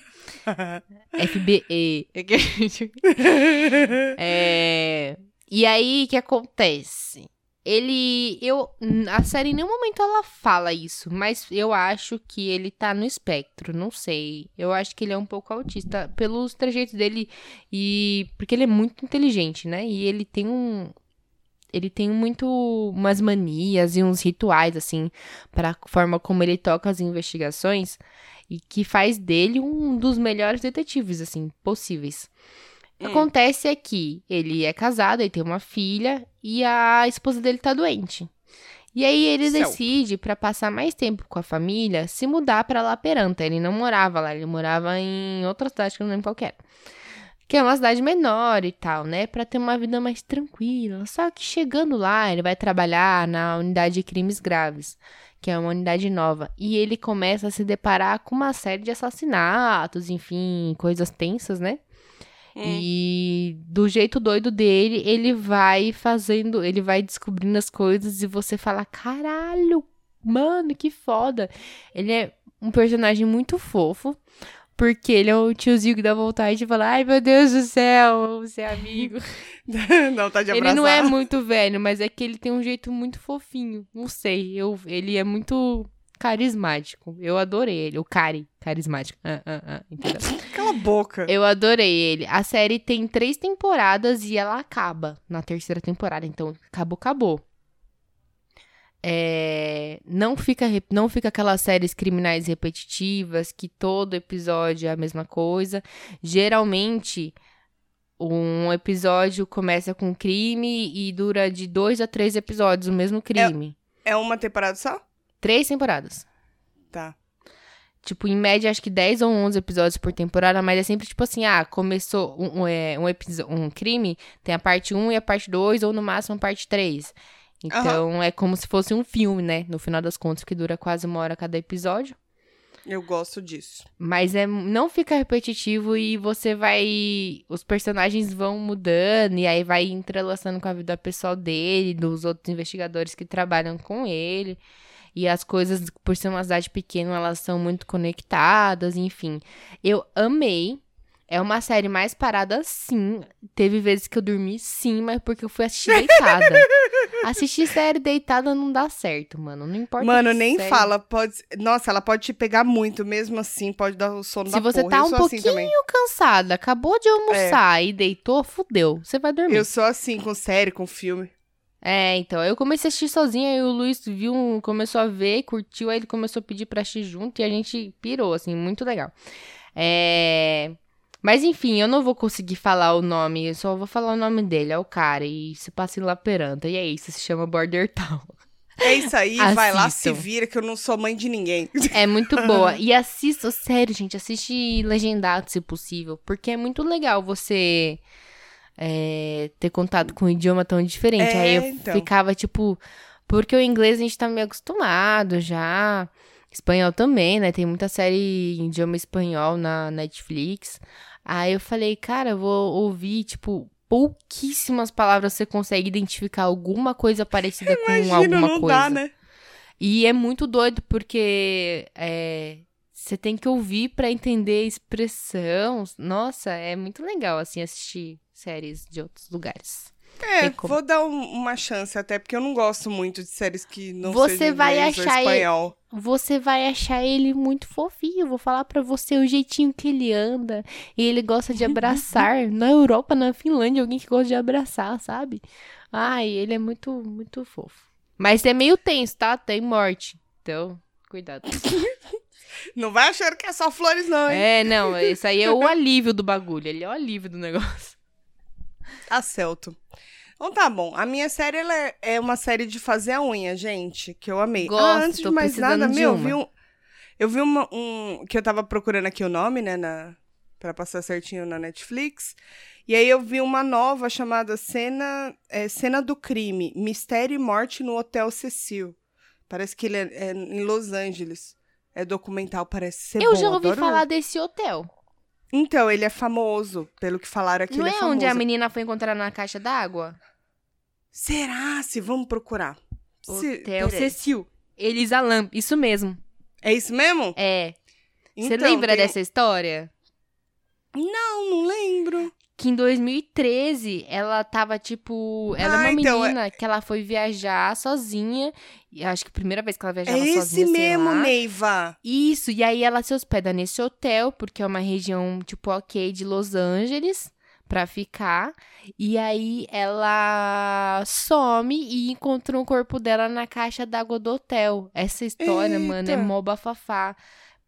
S1: *laughs* FBE. *laughs* É... E aí, o que acontece? Ele. Eu. A série em nenhum momento ela fala isso, mas eu acho que ele tá no espectro, não sei. Eu acho que ele é um pouco autista pelos trejeitos dele e. Porque ele é muito inteligente, né? E ele tem um. Ele tem muito umas manias e uns rituais, assim, para a forma como ele toca as investigações e que faz dele um dos melhores detetives, assim, possíveis.
S2: Hum.
S1: acontece é que ele é casado, ele tem uma filha e a esposa dele tá doente. E aí ele
S2: Céu.
S1: decide, pra passar mais tempo com a família, se mudar pra La Peranta. Ele não morava lá, ele morava em outra cidade que eu não lembro qual que era. Que é uma cidade menor e tal, né? Pra ter uma vida mais tranquila. Só que chegando lá, ele vai trabalhar na unidade de crimes graves, que é uma unidade nova. E ele começa a se deparar com uma série de assassinatos, enfim, coisas tensas, né?
S2: Hum.
S1: E do jeito doido dele, ele vai fazendo, ele vai descobrindo as coisas e você fala: caralho, mano, que foda. Ele é um personagem muito fofo, porque ele é o tiozinho que dá vontade de falar: ai meu Deus do céu, você é amigo. *laughs*
S2: não, tá de
S1: ele
S2: abraçar.
S1: não é muito velho, mas é que ele tem um jeito muito fofinho. Não sei, eu, ele é muito carismático. Eu adorei ele, o Cari, carismático. Ah, ah, ah, entendeu? *laughs*
S2: Cala a boca.
S1: Eu adorei ele. A série tem três temporadas e ela acaba na terceira temporada. Então, acabou, acabou. É, não fica não fica aquelas séries criminais repetitivas que todo episódio é a mesma coisa. Geralmente um episódio começa com crime e dura de dois a três episódios o mesmo crime.
S2: É uma temporada só?
S1: Três temporadas.
S2: Tá.
S1: Tipo, em média, acho que 10 ou 11 episódios por temporada, mas é sempre tipo assim, ah, começou um, um, é, um, episo- um crime, tem a parte 1 e a parte 2, ou no máximo a parte 3. Então, é como se fosse um filme, né? No final das contas, que dura quase uma hora cada episódio.
S2: Eu gosto disso.
S1: Mas é, não fica repetitivo e você vai. Os personagens vão mudando e aí vai entrelaçando com a vida pessoal dele, dos outros investigadores que trabalham com ele. E as coisas, por ser uma cidade pequena, elas são muito conectadas, enfim. Eu amei. É uma série mais parada, sim. Teve vezes que eu dormi, sim, mas porque eu fui assistir deitada. *laughs* assistir série deitada não dá certo, mano. Não importa.
S2: Mano, nem
S1: série-
S2: fala. Pode... Nossa, ela pode te pegar muito, mesmo assim, pode dar o sono
S1: Se
S2: da
S1: você
S2: porra.
S1: tá um
S2: assim
S1: pouquinho cansada, acabou de almoçar e deitou, fudeu. Você vai dormir.
S2: Eu sou assim, com série, com filme.
S1: É, então, eu comecei a assistir sozinha e o Luiz viu, começou a ver, curtiu, aí ele começou a pedir pra assistir junto e a gente pirou, assim, muito legal. É... Mas enfim, eu não vou conseguir falar o nome, eu só vou falar o nome dele, é o cara, e se passa em La Peranta, e é isso, se chama Border Town.
S2: É isso aí, vai lá, se vira, que eu não sou mãe de ninguém.
S1: É muito boa. *laughs* E assista, sério, gente, assiste legendado se possível, porque é muito legal você é, ter contato com um idioma tão diferente.
S2: É,
S1: Aí eu
S2: então.
S1: ficava tipo, porque o inglês a gente tá meio acostumado já. Espanhol também, né? Tem muita série em idioma espanhol na Netflix. Aí eu falei, cara, eu vou ouvir, tipo, pouquíssimas palavras você consegue identificar alguma coisa parecida *laughs* com
S2: Imagina,
S1: alguma
S2: não
S1: coisa.
S2: dá, né?
S1: E é muito doido porque é, você tem que ouvir pra entender a expressão. Nossa, é muito legal assim assistir séries de outros lugares.
S2: É, vou dar um- uma chance até, porque eu não gosto muito de séries que não
S1: Você
S2: sejam
S1: vai achar ele-
S2: espanhol.
S1: Você vai achar ele muito fofinho. Vou falar pra você o jeitinho que ele anda. E ele gosta de abraçar. *laughs* na Europa, na Finlândia, alguém que gosta de abraçar, sabe? Ai, ele é muito, muito fofo. Mas é meio tenso, tá? Tem morte. Então, cuidado. *laughs*
S2: Não vai achando que é só flores, não, hein?
S1: É, não, isso aí é o *laughs* alívio do bagulho. Ele é o alívio do negócio.
S2: A Celto. Então tá bom. A minha série ela é, é uma série de fazer a unha, gente, que eu amei.
S1: Gosto,
S2: ah, antes de mais nada,
S1: de
S2: meu, eu
S1: uma.
S2: vi um. Eu vi uma, um. Que eu tava procurando aqui o nome, né? Na, pra passar certinho na Netflix. E aí eu vi uma nova chamada Cena, é, Cena do Crime: Mistério e Morte no Hotel Cecil. Parece que ele é, é em Los Angeles. É documental, parece ser
S1: eu
S2: bom.
S1: já ouvi
S2: adoro
S1: falar desse hotel.
S2: Então, ele é famoso, pelo que falaram aqui.
S1: Não
S2: ele
S1: é
S2: é
S1: onde a menina foi encontrar na caixa d'água?
S2: Será? Se vamos procurar. Se-
S1: Hotel
S2: peraí.
S1: Cecil. Elisa Lam, isso mesmo.
S2: É isso mesmo?
S1: É. Você
S2: Então,
S1: lembra
S2: tem-
S1: dessa história?
S2: Não, não lembro.
S1: Que em 2013 ela tava tipo. Ela é
S2: Ah,
S1: uma
S2: então, é-
S1: menina que ela foi viajar sozinha. E acho que a primeira vez que ela viajava
S2: É
S1: sozinha. sei
S2: mesmo. Neiva.
S1: Isso, e aí ela se hospeda nesse hotel, porque é uma região, tipo, ok, de Los Angeles, pra ficar. E aí ela some e encontra o corpo dela na caixa d'água do hotel. Essa história, mano, é
S2: Eita.
S1: mó bafafá.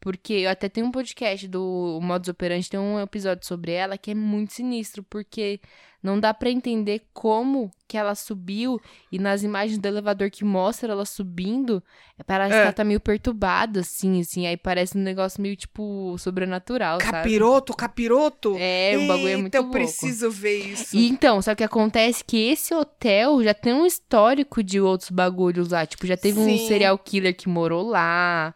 S1: Porque eu até tenho um podcast do Modus Operandi, tem um episódio sobre ela que é muito sinistro, porque não dá pra entender como que ela subiu e nas imagens do elevador que mostra ela subindo, parece
S2: É.
S1: que ela tá meio perturbada, assim, assim, aí parece um negócio meio, tipo, sobrenatural, sabe?
S2: Capiroto, capiroto.
S1: É, o bagulho é muito
S2: Eita, eu preciso ver isso.
S1: E então, só que acontece que esse hotel já tem um histórico de outros bagulhos lá. Tipo, já teve um
S2: Sim.
S1: serial killer que morou lá.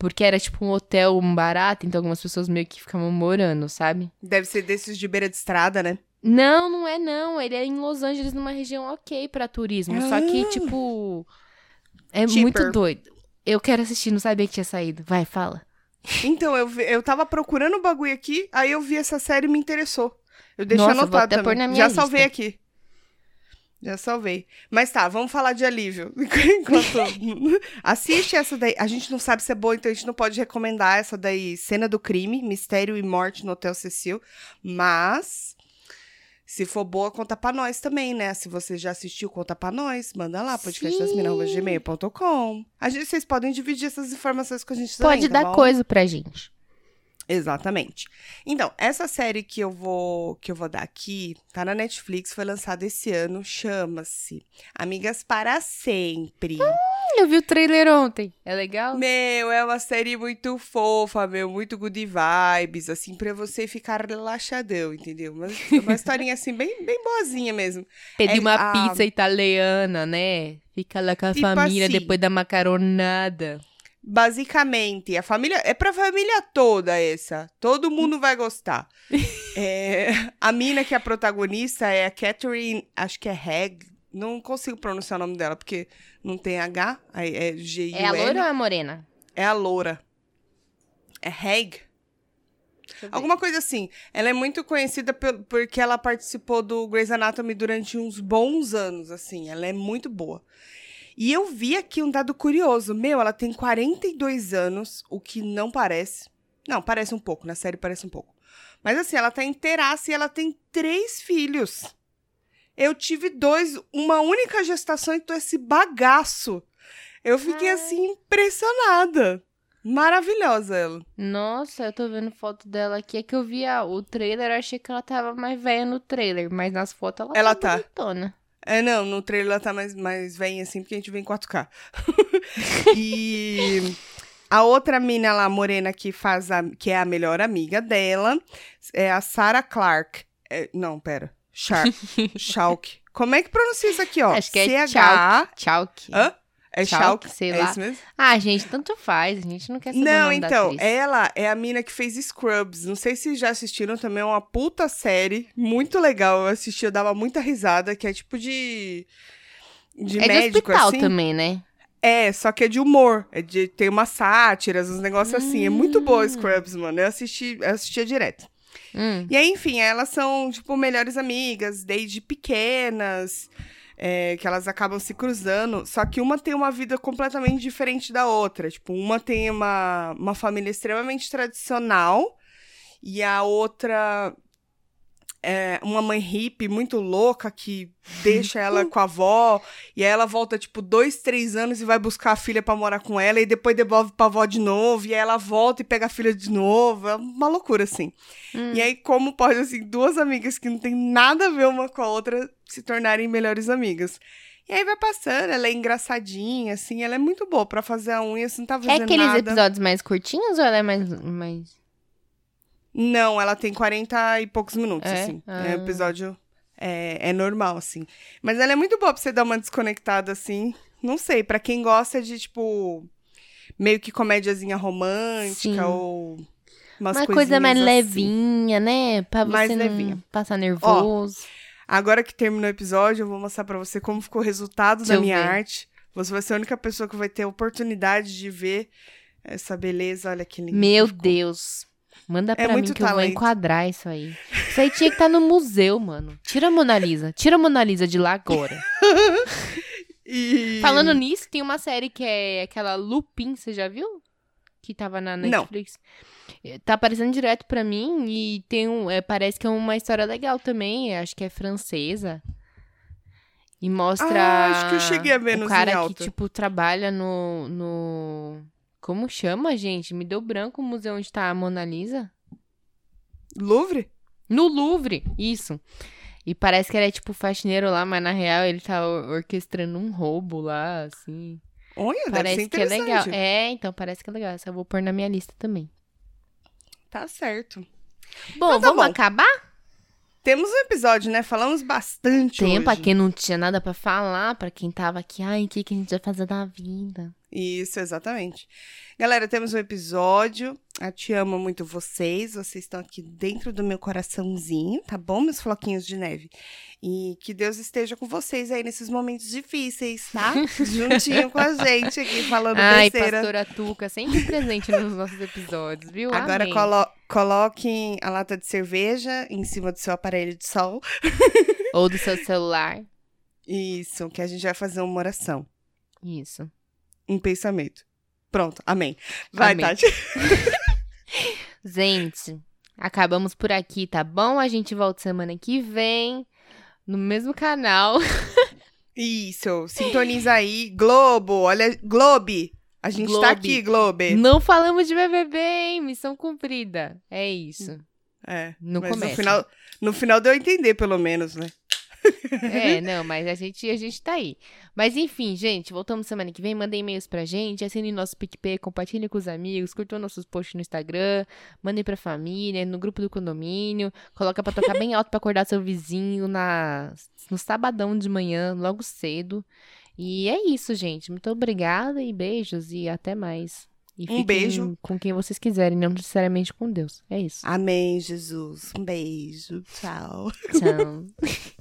S1: Porque era tipo um hotel barato, então algumas pessoas meio que ficavam morando, sabe?
S2: Deve ser desses de beira de estrada, né?
S1: Não, não é não. Ele é em Los Angeles, numa região ok pra turismo. Só que,
S2: Ah.
S1: tipo. É
S2: Cheaper.
S1: muito doido. Eu quero assistir, não sabia que tinha saído. Vai, fala.
S2: Então, eu, eu tava procurando o bagulho aqui, aí eu vi essa série e me interessou. Eu deixei
S1: Nossa, vou
S2: anotado
S1: até
S2: também.
S1: pôr na minha
S2: Já
S1: lista.
S2: salvei aqui. Já salvei. Mas tá, vamos falar de alívio. *laughs* Enquanto... *laughs* Assiste essa daí. A gente não sabe se é boa, então a gente não pode recomendar essa daí. Cena do crime, mistério e morte no Hotel Cecil. Mas, se for boa, conta pra nós também, né? Se você já assistiu, conta pra nós. Manda lá, gente, vocês podem dividir essas informações com a gente também,
S1: Pode
S2: tá
S1: dar
S2: bom?
S1: coisa pra gente.
S2: Exatamente. Então, essa série que eu vou que eu vou dar aqui, tá na Netflix, foi lançada esse ano, chama-se Amigas para Sempre.
S1: Eu vi o trailer ontem. É legal?
S2: Meu, é uma série muito fofa, meu, muito good vibes, assim, pra você ficar relaxadão, entendeu? Uma, uma *laughs* historinha, assim, bem, bem boazinha mesmo.
S1: Pedir
S2: É,
S1: uma
S2: a-
S1: pizza italiana, né? Fica lá com a
S2: Tipo
S1: família
S2: assim.
S1: depois da macaronada.
S2: Basicamente, a família. É pra família toda essa. Todo mundo vai gostar. *laughs* É, a mina que é a protagonista é a Catherine, acho que é Hag. Não consigo pronunciar o nome dela, porque não tem H, é G-I-U-L.
S1: É a loira ou a morena?
S2: É a loura. É Hag? Alguma coisa assim. Ela é muito conhecida pel- porque ela participou do Grey's Anatomy durante uns bons anos, assim. Ela é muito boa. E eu vi aqui um dado curioso. Meu, ela tem 42 anos, o que não parece. Não, parece um pouco, na série parece um pouco. Mas assim, ela tá inteiraça e ela tem três filhos. Eu tive dois, uma única gestação e tô esse bagaço. Eu fiquei
S1: Ai.
S2: assim, impressionada. Maravilhosa ela.
S1: Nossa, eu tô vendo foto dela aqui. É que eu vi o trailer, eu achei que ela tava mais velha no trailer. Mas nas fotos ela,
S2: Ela
S1: tá
S2: tá.
S1: bonitona.
S2: É, não, no trailer ela tá mais, mais velha assim, porque a gente vê em 4K. *laughs* e a outra mina lá, morena, que faz a, que é a melhor amiga dela, é a Sarah Clark. É, não, pera. Shark. *laughs* Shalk. Como é que pronuncia isso aqui, ó?
S1: Acho que é
S2: C-H...
S1: Tchau. que-
S2: Hã? É
S1: Chalk, sei
S2: é
S1: lá.
S2: isso mesmo?
S1: Ah, gente, tanto faz. A gente não quer saber
S2: Não, então, ela é a mina que fez Scrubs. Não sei se já assistiram também, é uma puta série. Muito legal. Eu assisti, eu dava muita risada, que é tipo de. De
S1: É de
S2: médico,
S1: hospital
S2: assim.
S1: também, né?
S2: É, só que é de humor. É de tem umas sátiras, uns negócios assim. É muito boa
S1: Hum.
S2: Scrubs, mano. Eu assisti, eu assistia direto.
S1: Hum.
S2: E aí, enfim, elas são, tipo, melhores amigas, desde pequenas, é, que elas acabam se cruzando. Só que uma tem uma vida completamente diferente da outra. Tipo, uma tem uma, uma família extremamente tradicional e a outra é, uma mãe hippie muito louca que deixa ela com a avó e aí ela volta tipo dois, três anos e vai buscar a filha para morar com ela e depois devolve pra avó de novo e aí ela volta e pega a filha de novo. É uma loucura assim.
S1: Hum.
S2: E aí, como pode, assim, duas amigas que não tem nada a ver uma com a outra se tornarem melhores amigas? E aí vai passando, ela é engraçadinha, assim, ela é muito boa pra fazer a unha, você não tá
S1: É
S2: fazendo
S1: aqueles
S2: nada.
S1: episódios mais curtinhos ou ela é mais. mais...
S2: Não, ela tem 40 e poucos minutos,
S1: É?
S2: assim.
S1: Ah.
S2: É, o episódio é, é normal, assim. Mas ela é muito boa pra você dar uma desconectada, assim. Não sei, pra quem gosta de, tipo, meio que comédiazinha romântica
S1: Sim.
S2: ou umas
S1: Uma coisa mais
S2: assim.
S1: levinha, né? Pra você
S2: Mais
S1: não
S2: levinha.
S1: passar nervoso.
S2: Agora que terminou o episódio, eu vou mostrar pra você como ficou o resultado
S1: Deixa
S2: da minha
S1: ver.
S2: arte. Você vai ser a única pessoa que vai ter a oportunidade de ver essa beleza. Olha que lindo.
S1: Meu
S2: ficou.
S1: Deus. Manda pra mim
S2: muito
S1: que eu vou
S2: talento.
S1: enquadrar isso aí. Isso aí tinha que estar no museu, mano. Tira a Mona Lisa. Tira a Mona Lisa de lá agora. *laughs*
S2: E...
S1: Falando nisso, tem uma série que é aquela Lupin, você já viu? Que tava na
S2: Não.
S1: Netflix. Eh, Tá aparecendo direto pra mim e tem um, é, parece que é uma história legal também. Acho que é francesa. E mostra.
S2: Ah, acho que eu cheguei a ver
S1: o cara que, tipo, trabalha no, no. Como chama, gente? Me deu branco o museu onde tá a Mona Lisa?
S2: Louvre?
S1: No Louvre, isso. E parece que ele é tipo faxineiro lá, mas na real ele tá or- orquestrando um roubo lá, assim.
S2: Olha,
S1: Parece que é legal. É, então parece que é legal. Essa eu vou pôr na minha lista também.
S2: Tá certo.
S1: Bom,
S2: Então tá
S1: vamos
S2: bom.
S1: acabar?
S2: Temos um episódio, né? Falamos bastante
S1: Tempo, pra
S2: hoje.
S1: quem não tinha nada pra falar, pra quem tava aqui, ai, o que, que a gente vai fazer da vida?
S2: Isso, exatamente. Galera, temos um episódio. Eu te amo muito vocês. Vocês estão aqui dentro do meu coraçãozinho, tá bom, meus floquinhos de neve? E que Deus esteja com vocês aí nesses momentos difíceis, tá? *laughs* Juntinho com a gente aqui, falando
S1: ai,
S2: besteira.
S1: pastora Tuca, sempre presente nos nossos episódios, viu?
S2: Agora colo coloquem a lata de cerveja em cima do seu aparelho de sol.
S1: Ou do seu celular.
S2: Isso, que a gente vai fazer uma oração.
S1: Isso.
S2: Um pensamento. Pronto, amém. Vai,
S1: Amém.
S2: Tati. *laughs*
S1: Gente, acabamos por aqui, tá bom? A gente volta semana que vem, no mesmo canal. *laughs*
S2: Isso, sintoniza aí. Globo, olha, Globe. A gente
S1: Globe.
S2: tá aqui, Globe.
S1: Não falamos de BBB, hein? Missão cumprida. É isso.
S2: É,
S1: No
S2: mas no
S1: começo.
S2: final, no final deu a entender, pelo menos, né?
S1: É, não, mas a gente, a gente tá aí. Mas enfim, gente, voltamos semana que vem. Mandem e-mails pra gente, assinem nosso PicPay, compartilhem com os amigos, curtam nossos posts no Instagram, mandem pra família, no grupo do condomínio, coloca pra tocar bem alto pra acordar seu vizinho na, no sabadão de manhã, logo cedo. E é isso, gente. Muito obrigada e beijos e até mais. E
S2: Um beijo.
S1: com quem vocês quiserem, não necessariamente com Deus. É isso.
S2: Amém, Jesus. Um beijo. Tchau.
S1: Tchau. *laughs*